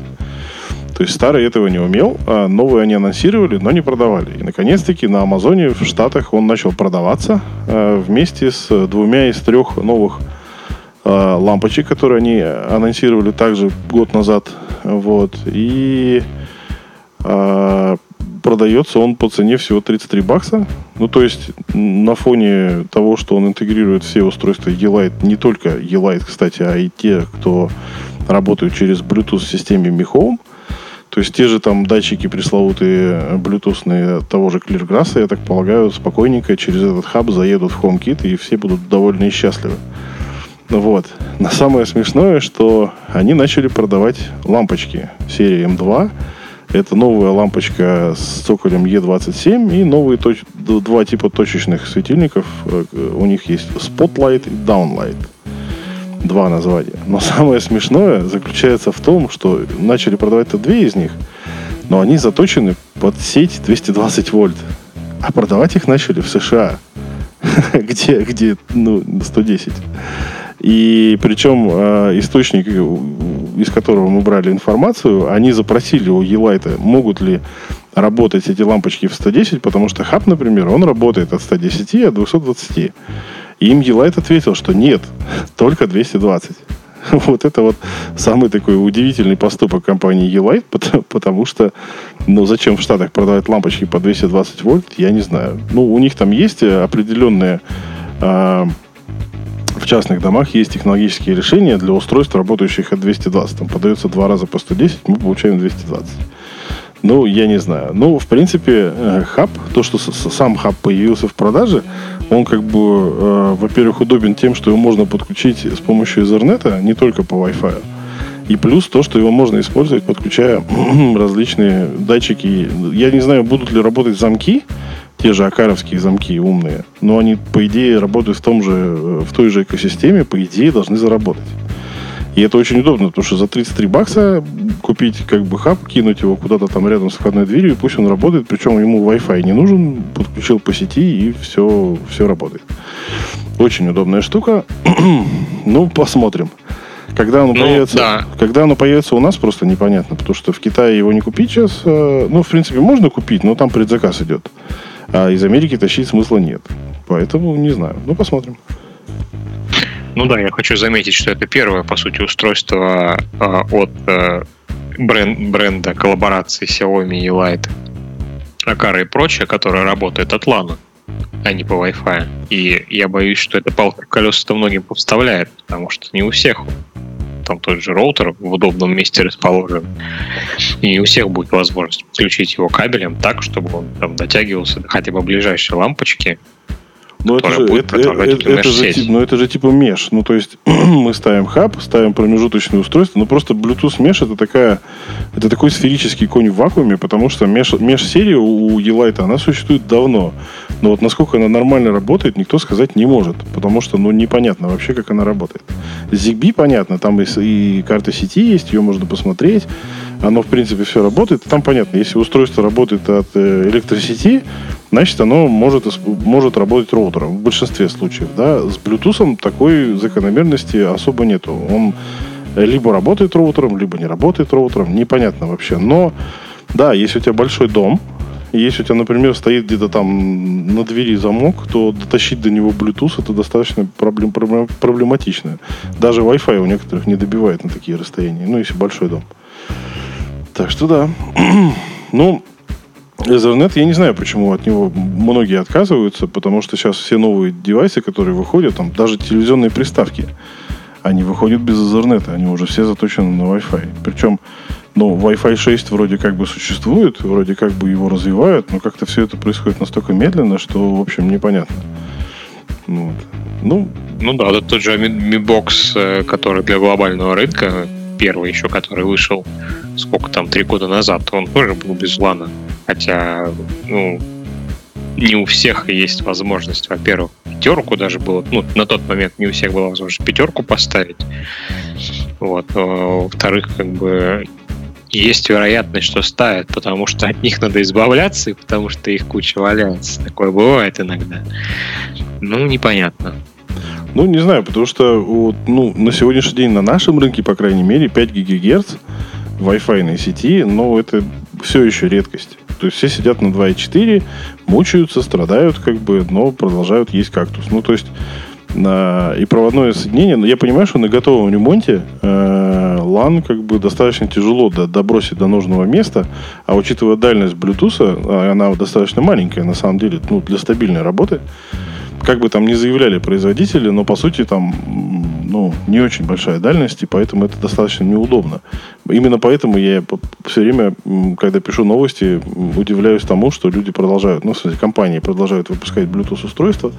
То есть старый этого не умел, а новые они анонсировали, но не продавали. И наконец-таки на Амазоне в Штатах он начал продаваться э, вместе с двумя из трех новых э, лампочек, которые они анонсировали также год назад. Вот. И э, продается он по цене всего 33 бакса. Ну, то есть, на фоне того, что он интегрирует все устройства E-Lite, не только E-Lite, кстати, а и те, кто работают через Bluetooth системе Mi Home, то есть те же там датчики пресловутые блютусные того же Cleargrass, я так полагаю, спокойненько через этот хаб заедут в HomeKit и все будут довольны и счастливы. Вот. Но самое смешное, что они начали продавать лампочки серии M2. Это новая лампочка с цоколем E27 и новые точ... два типа точечных светильников. Э, у них есть Spotlight и Downlight. Два названия. Но самое смешное заключается в том, что начали продавать-то две из них, но они заточены под сеть 220 вольт. А продавать их начали в США, где, где ну, 110. И причем э, источник, из которого мы брали информацию, они запросили у Елайта, могут ли работать эти лампочки в 110, потому что хаб, например, он работает от 110 и от 220. И им Елайт ответил, что нет, только 220. Вот это вот самый такой удивительный поступок компании Елайт, потому что, ну, зачем в Штатах продавать лампочки по 220 вольт, я не знаю. Ну, у них там есть определенные а, в частных домах есть технологические решения для устройств, работающих от 220. Там подается два раза по 110, мы получаем 220. Ну, я не знаю. Ну, в принципе, э, хаб, то, что сам хаб появился в продаже, он как бы, э, во-первых, удобен тем, что его можно подключить с помощью Ethernet, не только по Wi-Fi. И плюс то, что его можно использовать, подключая различные датчики. Я не знаю, будут ли работать замки, те же акаровские замки умные, но они, по идее, работают в, том же, в той же экосистеме, по идее, должны заработать. И это очень удобно, потому что за 33 бакса купить как бы хаб, кинуть его куда-то там рядом с входной дверью, и пусть он работает, причем ему Wi-Fi не нужен, подключил по сети, и все, все работает. Очень удобная штука. ну, посмотрим. Когда оно, ну, появится, да. когда оно появится у нас, просто непонятно, потому что в Китае его не купить сейчас. Э, ну, в принципе, можно купить, но там предзаказ идет. А из Америки тащить смысла нет. Поэтому не знаю. Ну, посмотрим. Ну да, я хочу заметить, что это первое, по сути, устройство э, от э, бренд, бренда коллаборации Xiaomi и Light, Акара и прочее, которое работает от LAN, а не по Wi-Fi. И я боюсь, что это палка колеса-то многим повставляет, потому что не у всех там тот же роутер в удобном месте расположен. И у всех будет возможность подключить его кабелем так, чтобы он там дотягивался до хотя бы ближайшей лампочки, но это же, будет это, это, это, же, но это же типа меш. Ну, то есть мы ставим хаб, ставим промежуточное устройство, но просто Bluetooth меш это такая, это такой сферический конь в вакууме, потому что меш, меш-серия у Елайта, она существует давно. Но вот насколько она нормально работает, никто сказать не может, потому что, ну, непонятно вообще, как она работает. ZigBee понятно, там и, и карта сети есть, ее можно посмотреть, оно, в принципе, все работает. Там понятно, если устройство работает от э, электросети, значит, оно может, может работать роутером в большинстве случаев. Да? С Bluetooth такой закономерности особо нету. Он либо работает роутером, либо не работает роутером. Непонятно вообще. Но, да, если у тебя большой дом, если у тебя, например, стоит где-то там на двери замок, то дотащить до него Bluetooth это достаточно проблем, проблематично. Даже Wi-Fi у некоторых не добивает на такие расстояния. Ну, если большой дом. Так что да. ну, Ethernet, я не знаю, почему от него многие отказываются, потому что сейчас все новые девайсы, которые выходят, там даже телевизионные приставки, они выходят без Ethernet, они уже все заточены на Wi-Fi. Причем, ну, Wi-Fi 6 вроде как бы существует, вроде как бы его развивают, но как-то все это происходит настолько медленно, что, в общем, непонятно. Вот. Ну, ну да, тот же Mi Box, э, который для глобального рынка, первый еще, который вышел, сколько там, три года назад, он тоже был без лана. Хотя, ну, не у всех есть возможность, во-первых, пятерку даже было, ну, на тот момент не у всех была возможность пятерку поставить. Вот. Во-вторых, как бы есть вероятность, что ставят, потому что от них надо избавляться, и потому что их куча валяется. Такое бывает иногда. Ну, непонятно. Ну, не знаю, потому что вот, ну, на сегодняшний день на нашем рынке, по крайней мере, 5 гигагерц Wi-Fi сети, но это все еще редкость. То есть все сидят на 2.4, мучаются, страдают, как бы, но продолжают есть кактус. Ну, то есть на, и проводное соединение. Но я понимаю, что на готовом ремонте э, LAN как бы достаточно тяжело до, добросить до нужного места, а учитывая дальность Bluetooth, а она достаточно маленькая на самом деле, ну, для стабильной работы, как бы там не заявляли производители, но по сути там ну, не очень большая дальность, и поэтому это достаточно неудобно. Именно поэтому я все время, когда пишу новости, удивляюсь тому, что люди продолжают, ну, в смысле, компании продолжают выпускать Bluetooth-устройства,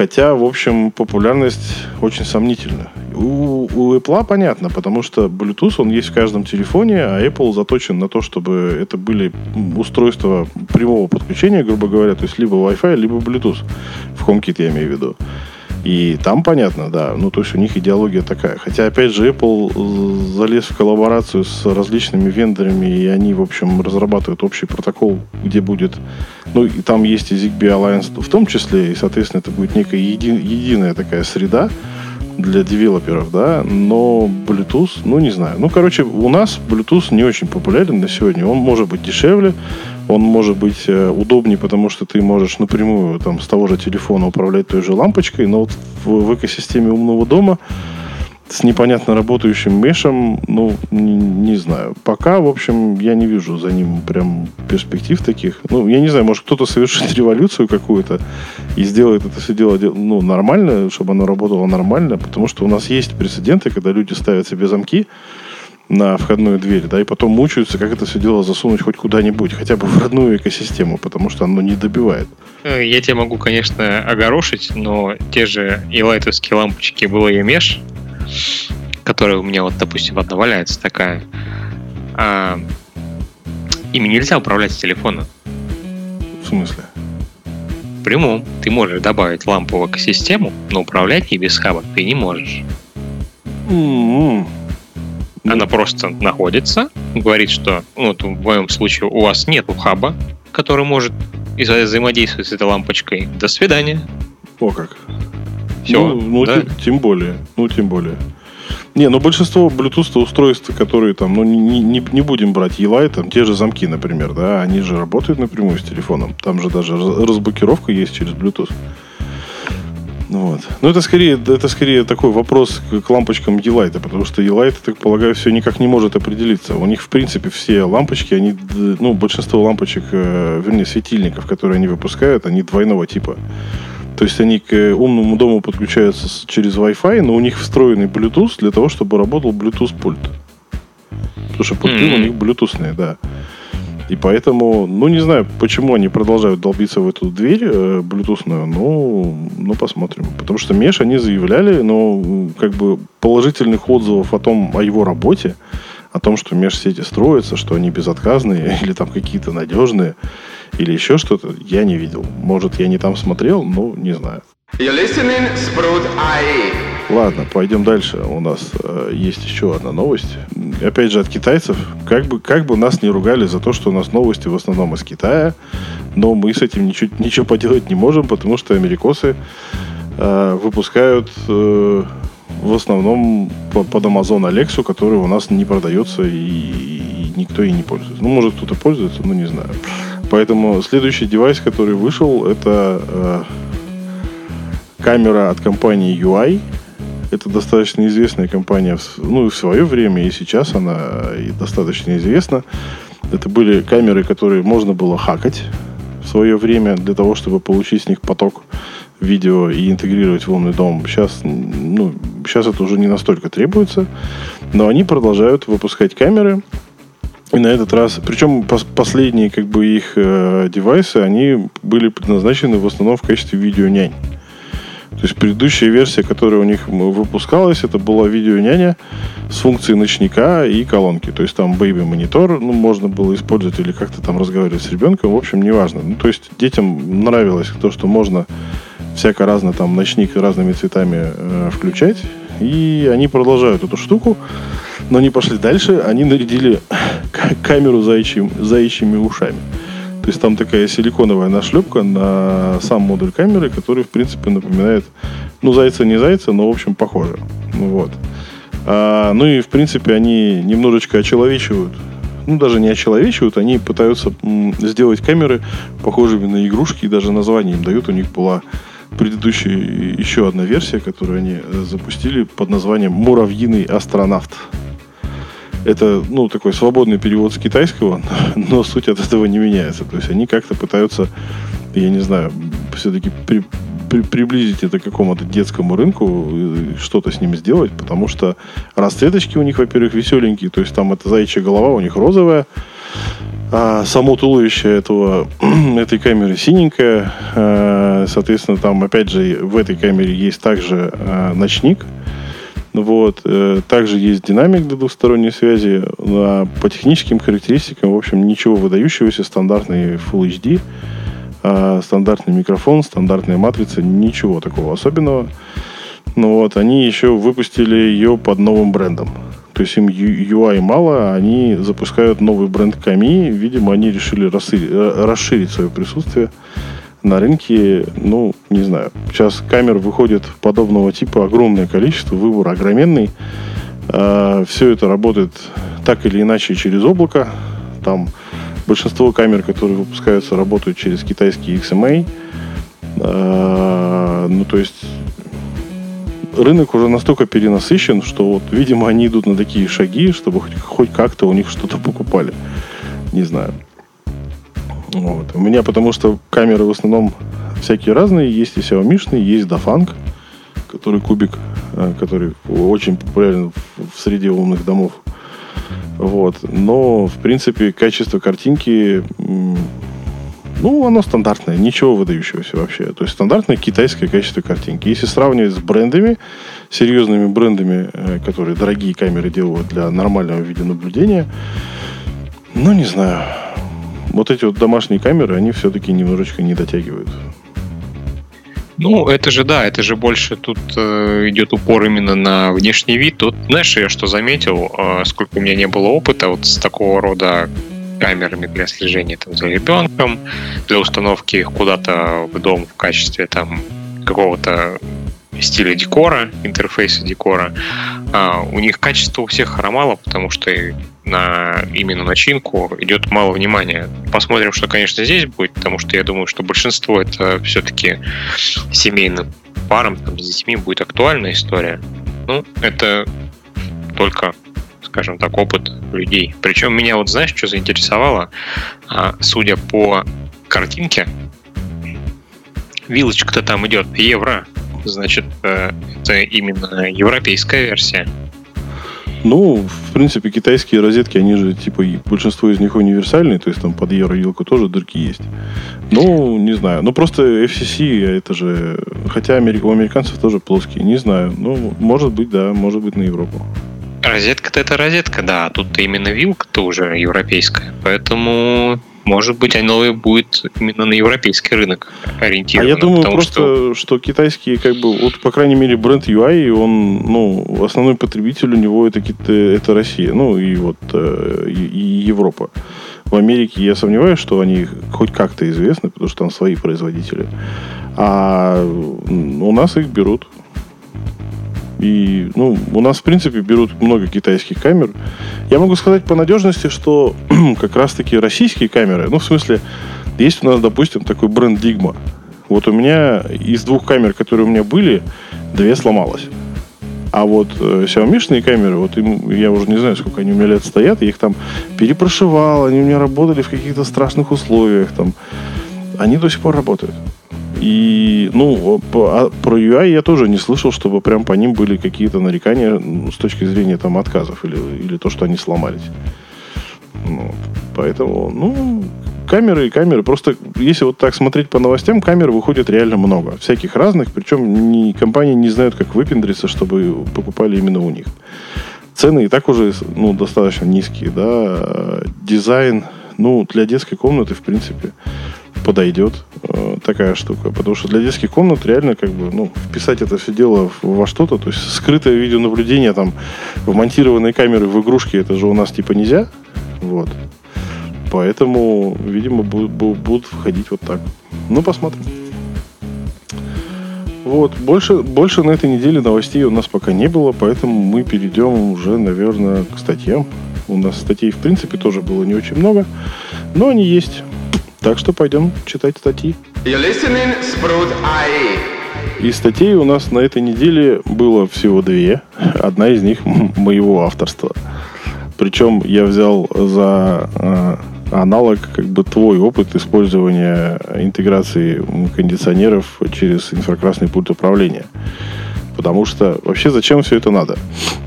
Хотя, в общем, популярность очень сомнительна. У, у Apple понятно, потому что Bluetooth, он есть в каждом телефоне, а Apple заточен на то, чтобы это были устройства прямого подключения, грубо говоря, то есть либо Wi-Fi, либо Bluetooth. В HomeKit я имею в виду. И там понятно, да. Ну, то есть у них идеология такая. Хотя, опять же, Apple залез в коллаборацию с различными вендорами, и они, в общем, разрабатывают общий протокол, где будет... Ну, и там есть и ZigBee Alliance в том числе, и, соответственно, это будет некая еди, единая такая среда для девелоперов, да, но Bluetooth, ну, не знаю. Ну, короче, у нас Bluetooth не очень популярен на сегодня. Он может быть дешевле, он может быть э, удобнее, потому что ты можешь напрямую там, с того же телефона управлять той же лампочкой, но вот в, в экосистеме умного дома с непонятно работающим мешем, ну, не, не знаю. Пока, в общем, я не вижу за ним прям перспектив таких. Ну, я не знаю, может, кто-то совершит революцию какую-то и сделает это все дело ну, нормально, чтобы оно работало нормально, потому что у нас есть прецеденты, когда люди ставят себе замки, на входную дверь, да, и потом мучаются, как это все дело засунуть хоть куда-нибудь, хотя бы в родную экосистему, потому что оно не добивает. Э, я тебя могу, конечно, огорошить, но те же илайтовские лампочки было и меш, которая у меня вот, допустим, одна валяется такая, а, ими нельзя управлять с телефона. В смысле? В прямом. Ты можешь добавить лампу в экосистему, но управлять ей без хаба ты не можешь. Mm-hmm. Она просто находится, говорит, что ну, вот в моем случае у вас нет хаба, который может взаимодействовать с этой лампочкой. До свидания. О как. Все. Ну, ну да? тем, тем более. Ну, тем более. Не, ну большинство Bluetooth устройств, которые там, ну не, не, не будем брать ELI, там те же замки, например, да, они же работают напрямую с телефоном. Там же даже разблокировка есть через Bluetooth. Ну вот. Но это скорее, это скорее такой вопрос к лампочкам Елайта, потому что Елайт, так полагаю, все никак не может определиться. У них, в принципе, все лампочки, они, ну, большинство лампочек, э, вернее, светильников, которые они выпускают, они двойного типа. То есть они к умному дому подключаются через Wi-Fi, но у них встроенный Bluetooth для того, чтобы работал Bluetooth пульт. Потому что пульты mm-hmm. у них Bluetoothные, да. И поэтому, ну, не знаю, почему они продолжают долбиться в эту дверь э, блютусную, ну, ну, посмотрим. Потому что Меш они заявляли, но как бы положительных отзывов о том, о его работе, о том, что межсети строятся, что они безотказные или там какие-то надежные, или еще что-то, я не видел. Может, я не там смотрел, но не знаю. You're listening, Sprout IE. Ладно, пойдем дальше. У нас э, есть еще одна новость. Опять же от китайцев. Как бы, как бы нас не ругали за то, что у нас новости в основном из Китая, но мы с этим ничего, ничего поделать не можем, потому что америкосы э, выпускают э, в основном под Amazon Alexa, который у нас не продается и, и никто и не пользуется. Ну, может, кто-то пользуется, но не знаю. Поэтому следующий девайс, который вышел, это э, камера от компании UI. Это достаточно известная компания, ну, в свое время, и сейчас она и достаточно известна. Это были камеры, которые можно было хакать в свое время для того, чтобы получить с них поток видео и интегрировать в умный дом. Сейчас, ну, сейчас это уже не настолько требуется, но они продолжают выпускать камеры. И на этот раз, причем последние как бы их э, девайсы, они были предназначены в основном в качестве видео-нянь. То есть предыдущая версия, которая у них выпускалась, это была видео-няня с функцией ночника и колонки. То есть там baby-монитор, ну, можно было использовать или как-то там разговаривать с ребенком, в общем, неважно. Ну, то есть детям нравилось то, что можно всяко разно там ночник разными цветами э, включать. И они продолжают эту штуку, но они пошли дальше, они нарядили камеру заячьим, заячьими ушами. То есть там такая силиконовая нашлепка на сам модуль камеры, который, в принципе, напоминает, ну, зайца не зайца, но, в общем, похоже. Вот. А, ну и, в принципе, они немножечко очеловечивают ну, даже не очеловечивают, они пытаются сделать камеры похожими на игрушки, и даже название им дают. У них была предыдущая еще одна версия, которую они э, запустили под названием «Муравьиный астронавт». Это, ну, такой свободный перевод с китайского, но суть от этого не меняется. То есть они как-то пытаются, я не знаю, все-таки при, при, приблизить это к какому-то детскому рынку, что-то с ним сделать, потому что расцветочки у них, во-первых, веселенькие, то есть там эта заячья голова у них розовая, а само туловище этого, этой камеры синенькое. А, соответственно, там, опять же, в этой камере есть также а, ночник. Вот. Э, также есть динамик для двухсторонней связи. А по техническим характеристикам, в общем, ничего выдающегося. Стандартный Full HD, стандартный микрофон, стандартная матрица. Ничего такого особенного. Ну вот, они еще выпустили ее под новым брендом. То есть им UI мало, они запускают новый бренд Ками. Видимо, они решили э, расширить свое присутствие на рынке. Ну, не знаю. Сейчас камер выходит подобного типа огромное количество, выбор огроменный. А, Все это работает так или иначе через облако. Там большинство камер, которые выпускаются, работают через китайский XMA. А, ну, то есть рынок уже настолько перенасыщен, что вот, видимо, они идут на такие шаги, чтобы хоть, хоть как-то у них что-то покупали. Не знаю. Вот. У меня потому что камеры в основном всякие разные. Есть и Xiaomi, есть Dafang, который кубик, э, который очень популярен в среде умных домов. Вот. Но, в принципе, качество картинки ну, оно стандартное, ничего выдающегося вообще. То есть стандартное китайское качество картинки. Если сравнивать с брендами, серьезными брендами, э, которые дорогие камеры делают для нормального видеонаблюдения, ну, не знаю. Вот эти вот домашние камеры, они все-таки немножечко не дотягивают. Ну, это же да, это же больше тут э, идет упор именно на внешний вид. Тут, знаешь, я что заметил, э, сколько у меня не было опыта вот с такого рода камерами для слежения там, за ребенком, для установки их куда-то в дом в качестве там какого-то стиля декора, интерфейса декора. А, у них качество у всех хромало, потому что на именно начинку идет мало внимания. Посмотрим, что, конечно, здесь будет, потому что я думаю, что большинство это все-таки семейным парам там, с детьми будет актуальная история. Ну, это только скажем так, опыт людей. Причем меня вот знаешь, что заинтересовало? А, судя по картинке, вилочка-то там идет евро. Значит, э, это именно европейская версия. Ну, в принципе, китайские розетки, они же, типа, большинство из них универсальные, то есть там под евровилку тоже дырки есть. Ну, не знаю. Ну, просто FCC, это же... Хотя у американцев тоже плоские, не знаю. Ну, может быть, да, может быть, на Европу. Розетка-то это розетка, да. А тут именно вилка-то уже европейская. Поэтому может быть, оно будет именно на европейский рынок ориентировано. А я думаю просто, что... что китайские, как бы, вот, по крайней мере, бренд UI, он, ну, основной потребитель у него это, это Россия, ну, и вот, э, и, и Европа. В Америке я сомневаюсь, что они хоть как-то известны, потому что там свои производители. А у нас их берут. И, ну, у нас, в принципе, берут много китайских камер. Я могу сказать по надежности, что как раз-таки российские камеры, ну, в смысле, есть у нас, допустим, такой бренд Digma. Вот у меня из двух камер, которые у меня были, две сломалось. А вот э, Xiaomi камеры, вот им, я уже не знаю, сколько они у меня лет стоят, я их там перепрошивал, они у меня работали в каких-то страшных условиях, там, они до сих пор работают. И, ну, а про UI я тоже не слышал, чтобы прям по ним были какие-то нарекания с точки зрения там отказов или, или то, что они сломались. Ну, поэтому, ну, камеры и камеры. Просто если вот так смотреть по новостям, камер выходит реально много. Всяких разных, причем ни, компании не знают, как выпендриться, чтобы покупали именно у них. Цены и так уже ну, достаточно низкие, да. Дизайн, ну, для детской комнаты, в принципе, подойдет э, такая штука. Потому что для детских комнат реально как бы, ну, вписать это все дело во что-то, то есть скрытое видеонаблюдение там, вмонтированные камеры в игрушки, это же у нас типа нельзя. Вот. Поэтому, видимо, будут, будут входить вот так. Ну, посмотрим. Вот, больше, больше на этой неделе новостей у нас пока не было, поэтому мы перейдем уже, наверное, к статьям. У нас статей, в принципе, тоже было не очень много, но они есть. Так что пойдем читать статьи. Из статей у нас на этой неделе было всего две. Одна из них моего авторства. Причем я взял за э, аналог как бы твой опыт использования интеграции кондиционеров через инфракрасный пульт управления. Потому что вообще зачем все это надо?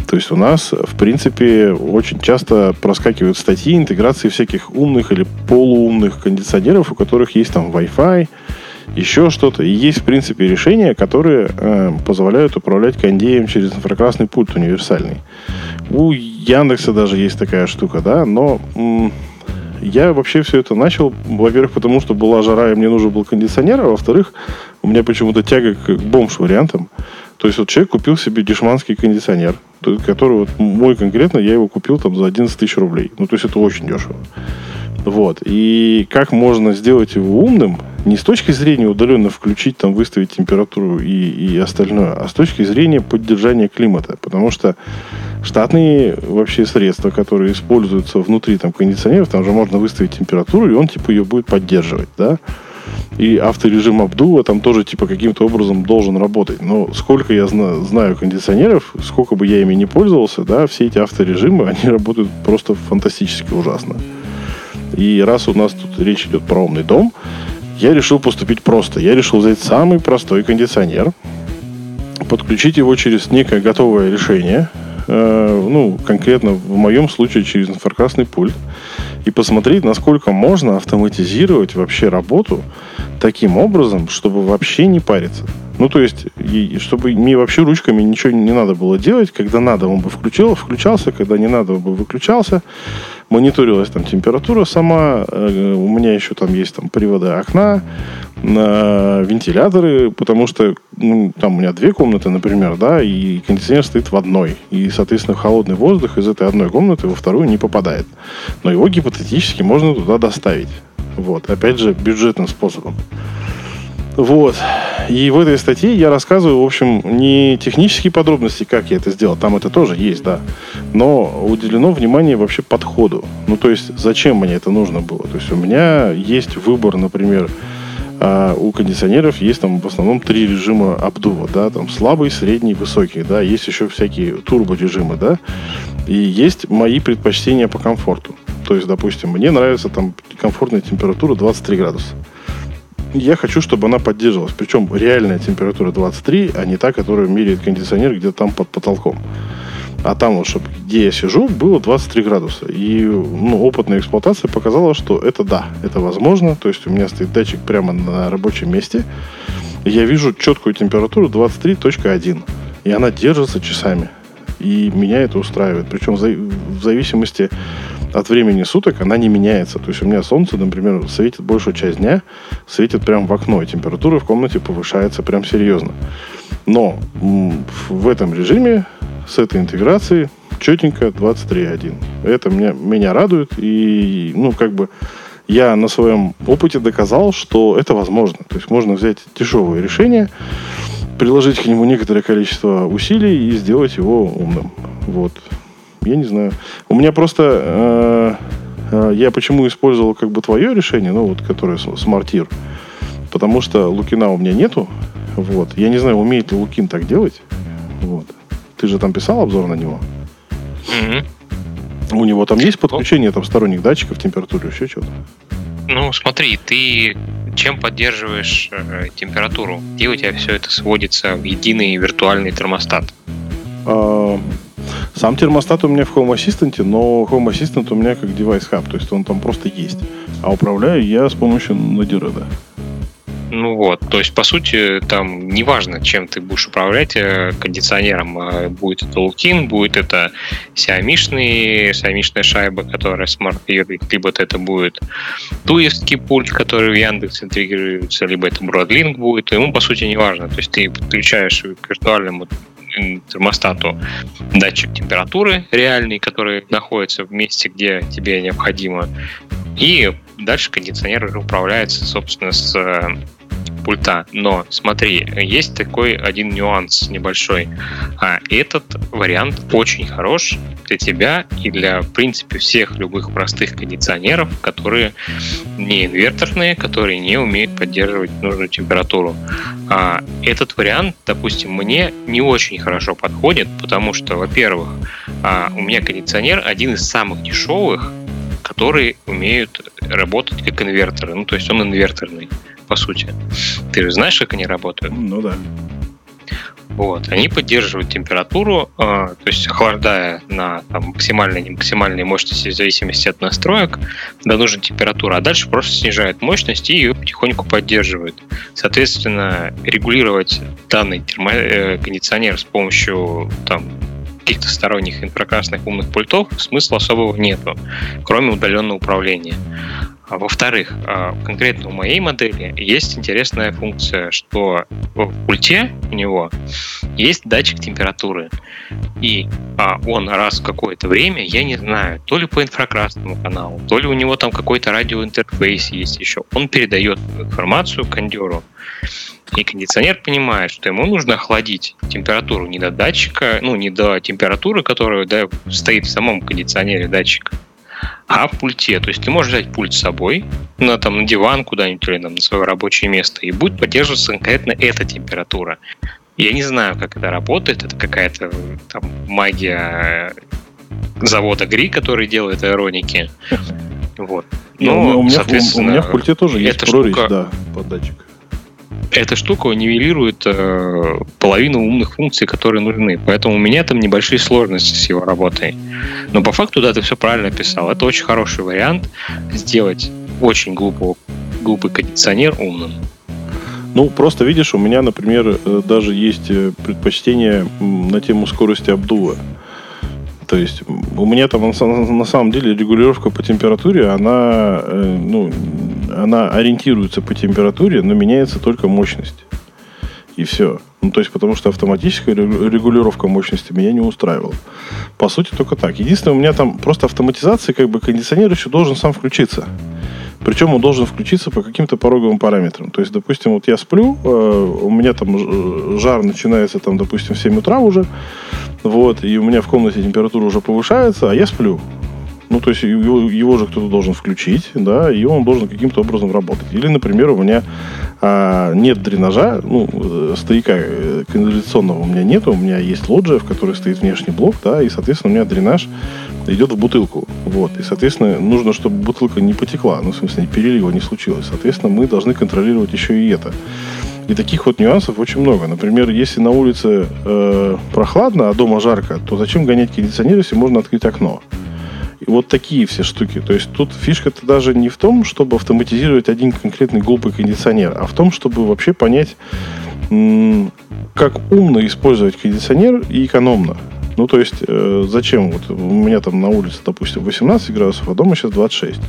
То есть у нас, в принципе, очень часто проскакивают статьи интеграции всяких умных или полуумных кондиционеров, у которых есть там Wi-Fi, еще что-то. И есть, в принципе, решения, которые э, позволяют управлять кондеем через инфракрасный пульт универсальный. У Яндекса даже есть такая штука, да, но м- я вообще все это начал, во-первых, потому что была жара, и мне нужен был кондиционер, а во-вторых, у меня почему-то тяга к бомж-вариантам. То есть вот человек купил себе дешманский кондиционер, который вот мой конкретно, я его купил там за 11 тысяч рублей. Ну, то есть это очень дешево. Вот. И как можно сделать его умным, не с точки зрения удаленно включить, там, выставить температуру и, и остальное, а с точки зрения поддержания климата. Потому что штатные вообще средства, которые используются внутри там, кондиционеров, там же можно выставить температуру, и он типа ее будет поддерживать, да. И авторежим обдува там тоже типа каким-то образом должен работать. Но сколько я зна- знаю кондиционеров, сколько бы я ими не пользовался, да, все эти авторежимы, они работают просто фантастически ужасно. И раз у нас тут речь идет про умный дом, я решил поступить просто. Я решил взять самый простой кондиционер, подключить его через некое готовое решение, ну, конкретно в моем случае через инфракрасный пульт, и посмотреть, насколько можно автоматизировать вообще работу таким образом, чтобы вообще не париться. Ну, то есть, и, чтобы мне вообще ручками ничего не надо было делать. Когда надо, он бы включил, включался, когда не надо, он бы выключался. Мониторилась там температура сама. Э, у меня еще там есть там приводы окна, на вентиляторы, потому что ну, там у меня две комнаты, например, да, и кондиционер стоит в одной. И, соответственно, холодный воздух из этой одной комнаты во вторую не попадает. Но его гипотетически можно туда доставить. Вот. Опять же, бюджетным способом. Вот. И в этой статье я рассказываю, в общем, не технические подробности, как я это сделал, там это тоже есть, да, но уделено внимание вообще подходу. Ну, то есть, зачем мне это нужно было? То есть, у меня есть выбор, например, а у кондиционеров есть там в основном три режима обдува, да, там слабый, средний, высокий, да, есть еще всякие турборежимы, да, и есть мои предпочтения по комфорту. То есть, допустим, мне нравится там комфортная температура 23 градуса я хочу, чтобы она поддерживалась. Причем реальная температура 23, а не та, которую меряет кондиционер где-то там под потолком. А там, вот, чтобы где я сижу, было 23 градуса. И ну, опытная эксплуатация показала, что это да, это возможно. То есть у меня стоит датчик прямо на рабочем месте. Я вижу четкую температуру 23.1. И она держится часами. И меня это устраивает. Причем в зависимости от времени суток она не меняется. То есть у меня солнце, например, светит большую часть дня, светит прямо в окно, и температура в комнате повышается прям серьезно. Но в этом режиме с этой интеграцией четенько 23.1. Это меня, меня радует, и, ну, как бы, я на своем опыте доказал, что это возможно. То есть можно взять дешевое решение, приложить к нему некоторое количество усилий и сделать его умным. Вот. Я не знаю. У меня просто... Э, э, я почему использовал как бы твое решение, ну вот, которое смартир. Потому что Лукина у меня нету. Вот. Я не знаю, умеет ли Лукин так делать. Вот. Ты же там писал обзор на него? Mm-hmm. У него там есть подключение там сторонних датчиков, температуры, еще что-то? Ну, смотри, ты чем поддерживаешь э, температуру? Где у тебя все это сводится в единый виртуальный термостат? А, сам термостат у меня в Home Assistant, но Home Assistant у меня как девайс хаб, то есть он там просто есть. А управляю я с помощью Node ну вот, то есть, по сути, там неважно, чем ты будешь управлять э, кондиционером. А будет это Лукин, будет это Xiaomi-шный, Xiaomi шайба, которая смарт-пьет, либо это будет туевский пульт, который в Яндекс интегрируется, либо это Broadlink будет. Ему, по сути, неважно. То есть, ты подключаешь к виртуальному термостату датчик температуры реальный, который находится в месте, где тебе необходимо. И дальше кондиционер управляется, собственно, с пульта. Но смотри, есть такой один нюанс небольшой. А этот вариант очень хорош для тебя и для, в принципе, всех любых простых кондиционеров, которые не инверторные, которые не умеют поддерживать нужную температуру. А этот вариант, допустим, мне не очень хорошо подходит, потому что, во-первых, а, у меня кондиционер один из самых дешевых, которые умеют работать как инверторы. Ну, то есть он инверторный, по сути. Ты же знаешь, как они работают? Ну да. Вот. Они поддерживают температуру, э, то есть охлаждая на там, максимальной, максимальной мощности в зависимости от настроек до нужной температуры, а дальше просто снижают мощность и ее потихоньку поддерживают. Соответственно, регулировать данный термо- э, кондиционер с помощью там, каких-то сторонних инфракрасных умных пультов смысла особого нету, кроме удаленного управления. А во-вторых, а, конкретно у моей модели есть интересная функция, что в пульте у него есть датчик температуры. И а, он раз в какое-то время, я не знаю, то ли по инфракрасному каналу, то ли у него там какой-то радиоинтерфейс есть еще, он передает информацию кондеру. И кондиционер понимает, что ему нужно охладить температуру не до датчика, ну, не до температуры, которая да, стоит в самом кондиционере датчика, а в пульте. То есть ты можешь взять пульт с собой на, там, на диван куда-нибудь или там, на свое рабочее место, и будет поддерживаться конкретно эта температура. Я не знаю, как это работает. Это какая-то там магия завода ГРИ, который делает аэроники. Вот. Но, у, меня, у, у меня в пульте тоже есть прорезь, штука, да, под датчик эта штука нивелирует э, половину умных функций, которые нужны. Поэтому у меня там небольшие сложности с его работой. Но по факту, да, ты все правильно описал. Это очень хороший вариант сделать очень глупый, глупый кондиционер умным. Ну, просто видишь, у меня, например, э, даже есть э, предпочтение на тему скорости обдува. То есть у меня там на самом деле регулировка по температуре, она, э, ну, она ориентируется по температуре, но меняется только мощность. И все. Ну, то есть, потому что автоматическая регулировка мощности меня не устраивала. По сути, только так. Единственное, у меня там просто автоматизация, как бы кондиционер еще должен сам включиться. Причем он должен включиться по каким-то пороговым параметрам. То есть, допустим, вот я сплю, э, у меня там жар начинается, там, допустим, в 7 утра уже, вот, и у меня в комнате температура уже повышается, а я сплю. Ну, то есть его, его же кто-то должен включить, да, и он должен каким-то образом работать. Или, например, у меня а, нет дренажа, ну, э, стояка э, канализационного у меня нет, у меня есть лоджия, в которой стоит внешний блок, да, и, соответственно, у меня дренаж идет в бутылку. Вот. И, соответственно, нужно, чтобы бутылка не потекла, ну, в смысле, перелива не случилось. Соответственно, мы должны контролировать еще и это. И таких вот нюансов очень много. Например, если на улице э, прохладно, а дома жарко, то зачем гонять кондиционер, если можно открыть окно? И вот такие все штуки. То есть тут фишка-то даже не в том, чтобы автоматизировать один конкретный глупый кондиционер, а в том, чтобы вообще понять, как умно использовать кондиционер и экономно. Ну, то есть, э, зачем? Вот у меня там на улице, допустим, 18 градусов, а дома сейчас 26.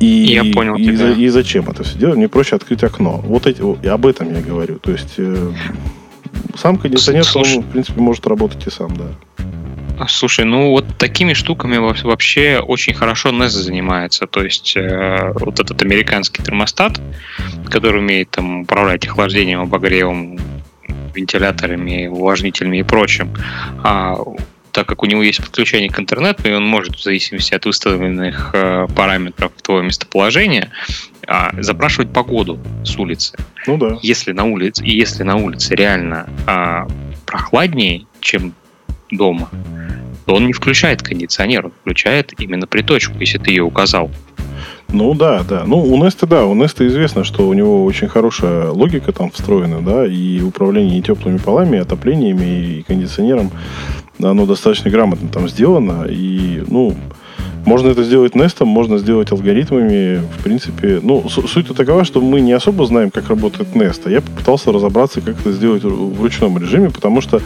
И, я понял и, тебя. и зачем это все делать? Мне проще открыть окно. Вот эти, об этом я говорю. То есть, э, сам кондиционер, Слушай, он, в принципе, может работать и сам, да. Слушай, ну вот такими штуками вообще очень хорошо NES занимается. То есть э, вот этот американский термостат, который умеет там управлять охлаждением, обогревом, вентиляторами, увлажнителями и прочим, а так как у него есть подключение к интернету, и он может в зависимости от выставленных э, параметров твоего местоположения э, запрашивать погоду с улицы. Ну да. Если на улице, и если на улице реально э, прохладнее, чем дома, то он не включает кондиционер, он включает именно приточку, если ты ее указал. Ну да, да. Ну, у Nest, да, у Nest известно, что у него очень хорошая логика там встроена, да, и управление и теплыми полами, и отоплениями, и кондиционером, оно достаточно грамотно там сделано, и, ну, можно это сделать Nest, можно сделать алгоритмами, в принципе. Ну, суть такова, что мы не особо знаем, как работает Nest, а я попытался разобраться, как это сделать в ручном режиме, потому что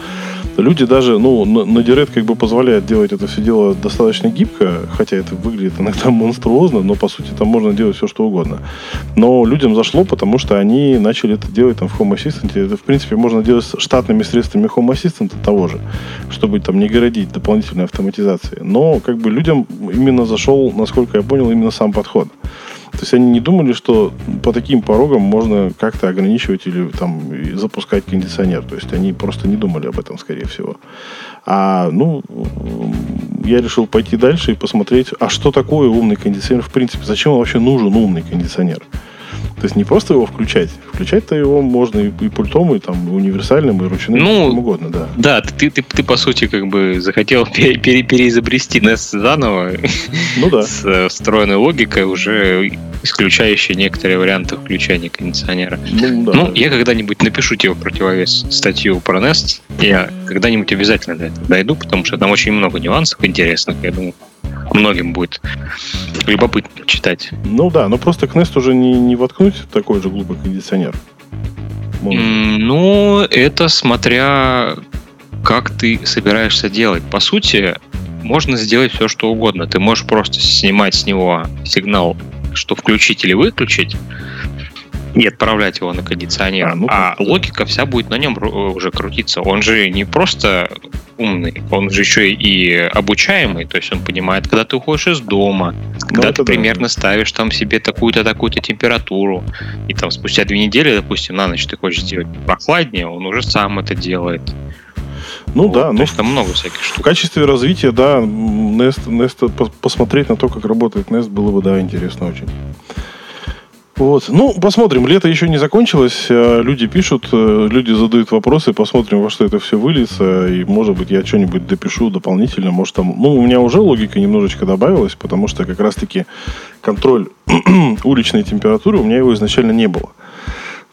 люди даже, ну, на Direct как бы позволяет делать это все дело достаточно гибко, хотя это выглядит иногда монструозно, но по сути там можно делать все, что угодно. Но людям зашло, потому что они начали это делать там в Home Assistant. Это, в принципе, можно делать штатными средствами Home Assistant того же, чтобы там не городить дополнительной автоматизации. Но как бы людям именно зашел, насколько я понял, именно сам подход. То есть они не думали, что по таким порогам можно как-то ограничивать или там запускать кондиционер. То есть они просто не думали об этом, скорее всего. А, ну, я решил пойти дальше и посмотреть, а что такое умный кондиционер в принципе? Зачем вообще нужен умный кондиционер? То есть не просто его включать. Включать-то его можно и, и пультом, и там и универсальным, и ручным, ну, чем угодно, да. Да, ты, ты, ты, по сути, как бы захотел пере, пере, переизобрести NES заново. Ну да. С э, встроенной логикой, уже исключающей некоторые варианты включения кондиционера. Ну, да. ну я когда-нибудь напишу тебе в противовес статью про Nest. Я когда-нибудь обязательно до этого дойду, потому что там очень много нюансов интересных, я думаю многим будет любопытно читать. Ну да, но просто к Nest уже не, не воткнуть такой же глупый кондиционер. Ну, это смотря как ты собираешься делать. По сути, можно сделать все, что угодно. Ты можешь просто снимать с него сигнал, что включить или выключить, и отправлять его на кондиционер. А, ну, а логика вся будет на нем уже крутиться. Он же не просто умный, он же еще и обучаемый, то есть он понимает, когда ты уходишь из дома, когда ну, ты примерно да. ставишь там себе такую-то, такую-то температуру, и там спустя две недели, допустим, на ночь ты хочешь сделать прохладнее, он уже сам это делает. Ну вот, да, то ну, есть там много всяких штук. В качестве развития, да, Nest, Nest, посмотреть на то, как работает Nest, было бы, да, интересно очень. Вот. Ну, посмотрим. Лето еще не закончилось. А люди пишут, э, люди задают вопросы. Посмотрим, во что это все выльется. И, может быть, я что-нибудь допишу дополнительно. Может, там... Ну, у меня уже логика немножечко добавилась, потому что как раз-таки контроль уличной температуры у меня его изначально не было.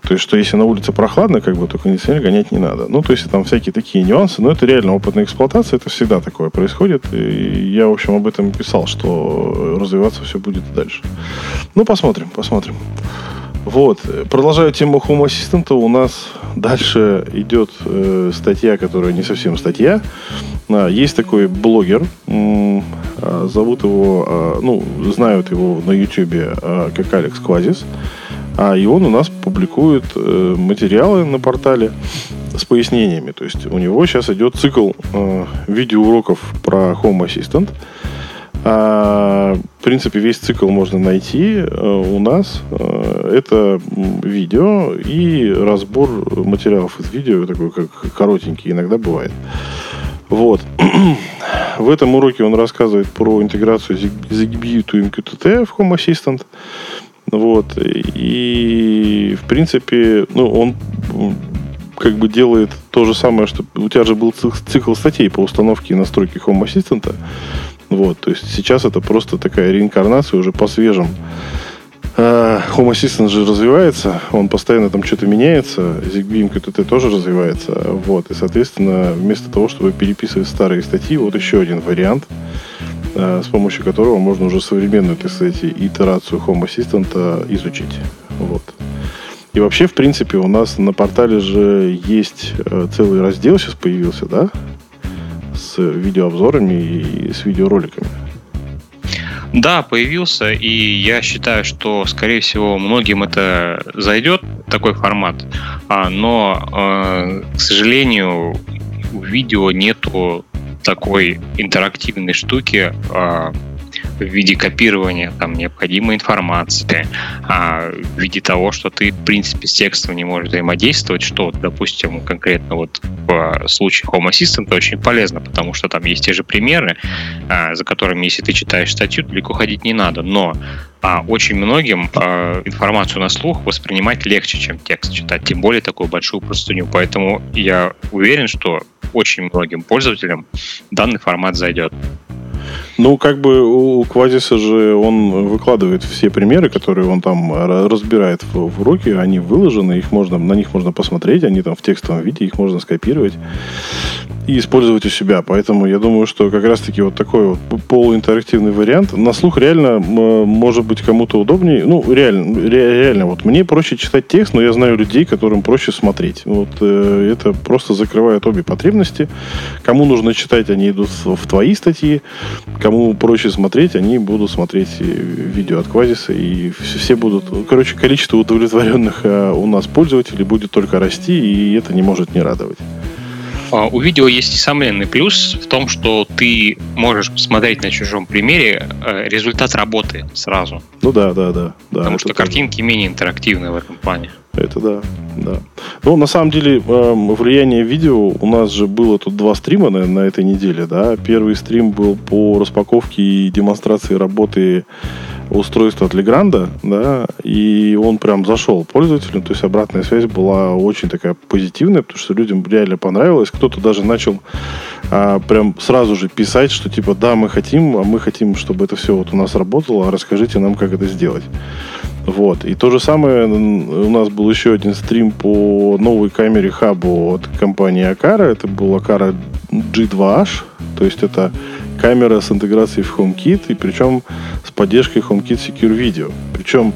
То есть, что если на улице прохладно, как бы, то кондиционер гонять не надо. Ну, то есть, там всякие такие нюансы, но это реально опытная эксплуатация, это всегда такое происходит. И я, в общем, об этом писал, что развиваться все будет дальше. Ну, посмотрим, посмотрим. Вот. Продолжая тему Home Assistant, у нас дальше идет э, статья, которая не совсем статья. А, есть такой блогер, м- а, зовут его, а, ну, знают его на YouTube а, как Алекс Квазис. А, и он у нас публикует э, материалы на портале с пояснениями. То есть у него сейчас идет цикл э, видеоуроков про Home Assistant. А, в принципе, весь цикл можно найти э, у нас. Это видео и разбор материалов из видео, такой как коротенький иногда бывает. Вот. В этом уроке он рассказывает про интеграцию ZigBee to MQTT в Home Assistant. Вот. И, в принципе, ну, он как бы делает то же самое, что у тебя же был цикл статей по установке и настройке Home Assistant. Вот, то есть сейчас это просто такая реинкарнация уже по свежим. А, Home Assistant же развивается, он постоянно там что-то меняется, ZigBee MQTT тоже развивается, вот, и, соответственно, вместо того, чтобы переписывать старые статьи, вот еще один вариант – с помощью которого можно уже современную, так сказать, итерацию Home Assistant изучить. Вот. И вообще, в принципе, у нас на портале же есть э, целый раздел сейчас появился, да? С видеообзорами и с видеороликами. Да, появился, и я считаю, что, скорее всего, многим это зайдет, такой формат. А, но, э, к сожалению, в видео нету такой интерактивной штуки а, в виде копирования там необходимой информации, а, в виде того, что ты, в принципе, с текстом не можешь взаимодействовать, что, допустим, конкретно вот в случае Home Assistant очень полезно, потому что там есть те же примеры, а, за которыми, если ты читаешь статью, далеко ходить не надо, но а очень многим а, информацию на слух воспринимать легче, чем текст читать, тем более такую большую простыню. Поэтому я уверен, что очень многим пользователям данный формат зайдет. Ну, как бы у Квазиса же он выкладывает все примеры, которые он там разбирает в, в уроке, они выложены, их можно, на них можно посмотреть, они там в текстовом виде, их можно скопировать и использовать у себя. Поэтому я думаю, что как раз-таки вот такой вот полуинтерактивный вариант. На слух реально может быть кому-то удобнее. Ну, реально, реально, вот мне проще читать текст, но я знаю людей, которым проще смотреть. Вот э, это просто закрывает обе потребности. Кому нужно читать, они идут в твои статьи. Кому проще смотреть, они будут смотреть видео от Квазиса. И все будут... Короче, количество удовлетворенных э, у нас пользователей будет только расти, и это не может не радовать. А, у видео есть несомненный плюс в том, что ты можешь посмотреть на чужом примере э, результат работы сразу. Ну да, да, да. да Потому что картинки менее интерактивны в этом плане. Это да, да. Ну, на самом деле, эм, влияние видео у нас же было тут два стрима на, на этой неделе, да. Первый стрим был по распаковке и демонстрации работы устройства от Legrand, да, и он прям зашел пользователям, то есть обратная связь была очень такая позитивная, потому что людям реально понравилось. Кто-то даже начал а, прям сразу же писать, что типа, да, мы хотим, а мы хотим, чтобы это все вот у нас работало, а расскажите нам, как это сделать. Вот. И то же самое у нас был еще один стрим по новой камере хабу от компании Акара. Это был Акара G2H. То есть это камера с интеграцией в HomeKit, и причем с поддержкой HomeKit Secure Video. Причем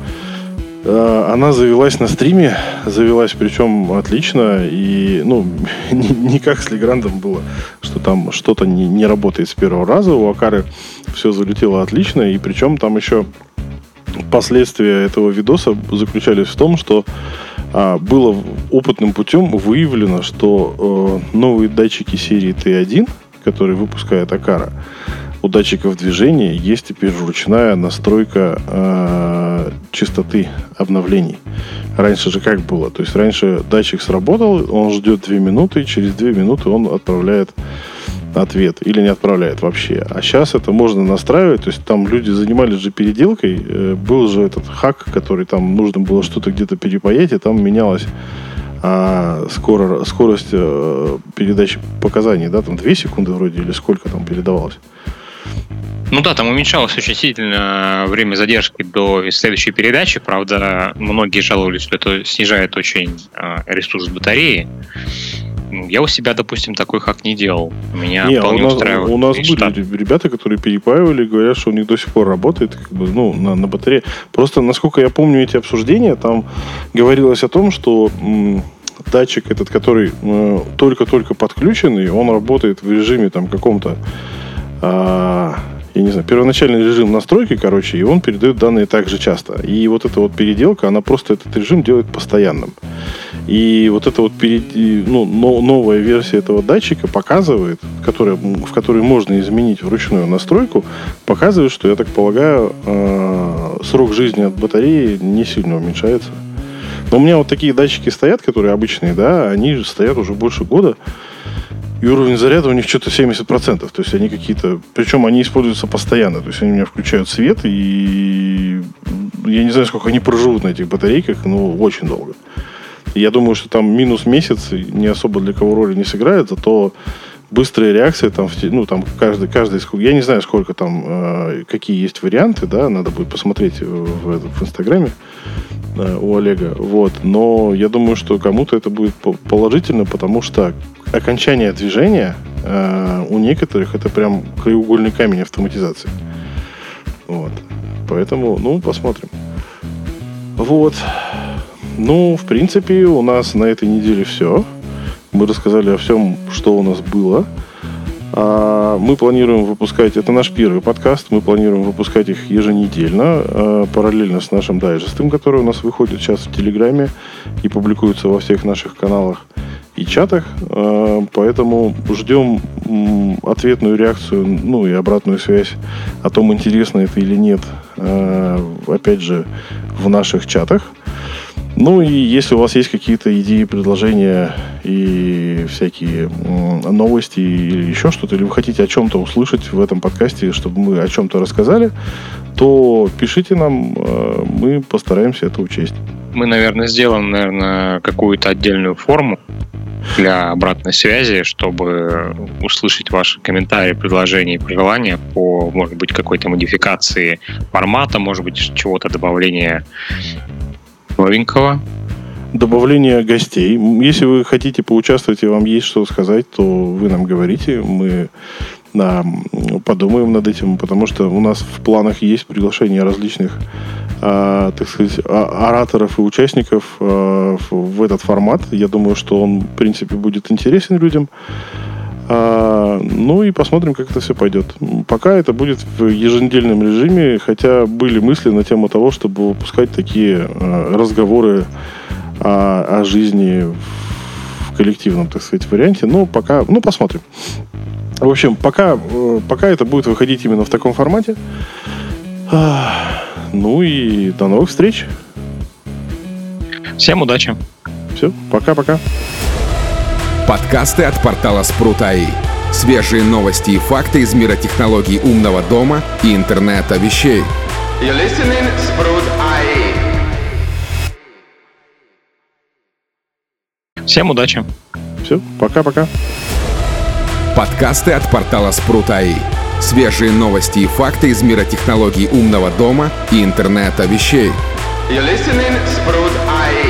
э, она завелась на стриме, завелась причем отлично, и ну, не, не как с Леграндом было, что там что-то не, не работает с первого раза, у Акары все залетело отлично, и причем там еще последствия этого видоса заключались в том, что а, было опытным путем выявлено, что э, новые датчики серии T1, которые выпускает Акара, у датчиков движения есть теперь ручная настройка э, частоты обновлений. Раньше же как было? То есть раньше датчик сработал, он ждет 2 минуты, и через 2 минуты он отправляет ответ или не отправляет вообще. А сейчас это можно настраивать, то есть там люди занимались же переделкой, э, был же этот хак, который там нужно было что-то где-то перепаять, и там менялось а, скоро, скорость э, передачи показаний, да, там 2 секунды вроде или сколько там передавалось. Ну да, там уменьшалось очень сильно время задержки до следующей передачи. Правда, многие жаловались, что это снижает очень э, ресурс батареи. Ну, я у себя, допустим, такой хак не делал. Меня не, вполне у нас, устраивает. У нас были ребята, которые перепаивали, говорят, что у них до сих пор работает как бы, ну, на, на батарее. Просто, насколько я помню эти обсуждения, там говорилось о том, что м, датчик этот, который э, только-только подключенный, он работает в режиме там каком-то э, я не знаю, первоначальный режим настройки, короче, и он передает данные также часто. И вот эта вот переделка, она просто этот режим делает постоянным. И вот эта вот перед, ну, новая версия этого датчика показывает, которая, в которой можно изменить вручную настройку, показывает, что, я так полагаю, э, срок жизни от батареи не сильно уменьшается. Но у меня вот такие датчики стоят, которые обычные, да, они стоят уже больше года. И уровень заряда у них что-то 70%. То есть они какие-то... Причем они используются постоянно. То есть они у меня включают свет, и я не знаю, сколько они проживут на этих батарейках, но очень долго. Я думаю, что там минус месяц не особо для кого роли не сыграет, зато быстрая реакция там, ну, там каждый, каждый, я не знаю, сколько там, э, какие есть варианты, да, надо будет посмотреть в, в Инстаграме э, у Олега, вот, но я думаю, что кому-то это будет положительно, потому что окончание движения э, у некоторых это прям краеугольный камень автоматизации. Вот. Поэтому, ну, посмотрим. Вот. Ну, в принципе, у нас на этой неделе все. Мы рассказали о всем, что у нас было. А, мы планируем выпускать, это наш первый подкаст, мы планируем выпускать их еженедельно, а, параллельно с нашим дайджестом, который у нас выходит сейчас в Телеграме и публикуется во всех наших каналах и чатах. А, поэтому ждем ответную реакцию, ну и обратную связь о том, интересно это или нет, опять же, в наших чатах. Ну и если у вас есть какие-то идеи, предложения и всякие новости или еще что-то, или вы хотите о чем-то услышать в этом подкасте, чтобы мы о чем-то рассказали, то пишите нам, э, мы постараемся это учесть. Мы, наверное, сделаем, наверное, какую-то отдельную форму для обратной связи, чтобы услышать ваши комментарии, предложения и пожелания по, может быть, какой-то модификации формата, может быть, чего-то добавления новенького? Добавление гостей. Если вы хотите поучаствовать и вам есть что сказать, то вы нам говорите. Мы да, подумаем над этим, потому что у нас в планах есть приглашение различных, э, так сказать, ораторов и участников э, в этот формат. Я думаю, что он, в принципе, будет интересен людям. А, ну и посмотрим, как это все пойдет. Пока это будет в еженедельном режиме, хотя были мысли на тему того, чтобы выпускать такие а, разговоры о, о жизни в коллективном, так сказать, варианте. Но пока, ну, посмотрим. В общем, пока, э, пока это будет выходить именно в таком формате. Ну и до новых встреч. Всем удачи. Все, пока-пока. Подкасты от портала Спрут.АИ. Свежие новости и факты из мира технологий умного дома и интернета вещей. You're listening Sprout.ai. Всем удачи. Все, пока-пока. Подкасты от портала Спрут.АИ. Свежие новости и факты из мира технологий умного дома и интернета вещей. You're listening Sprout.ai.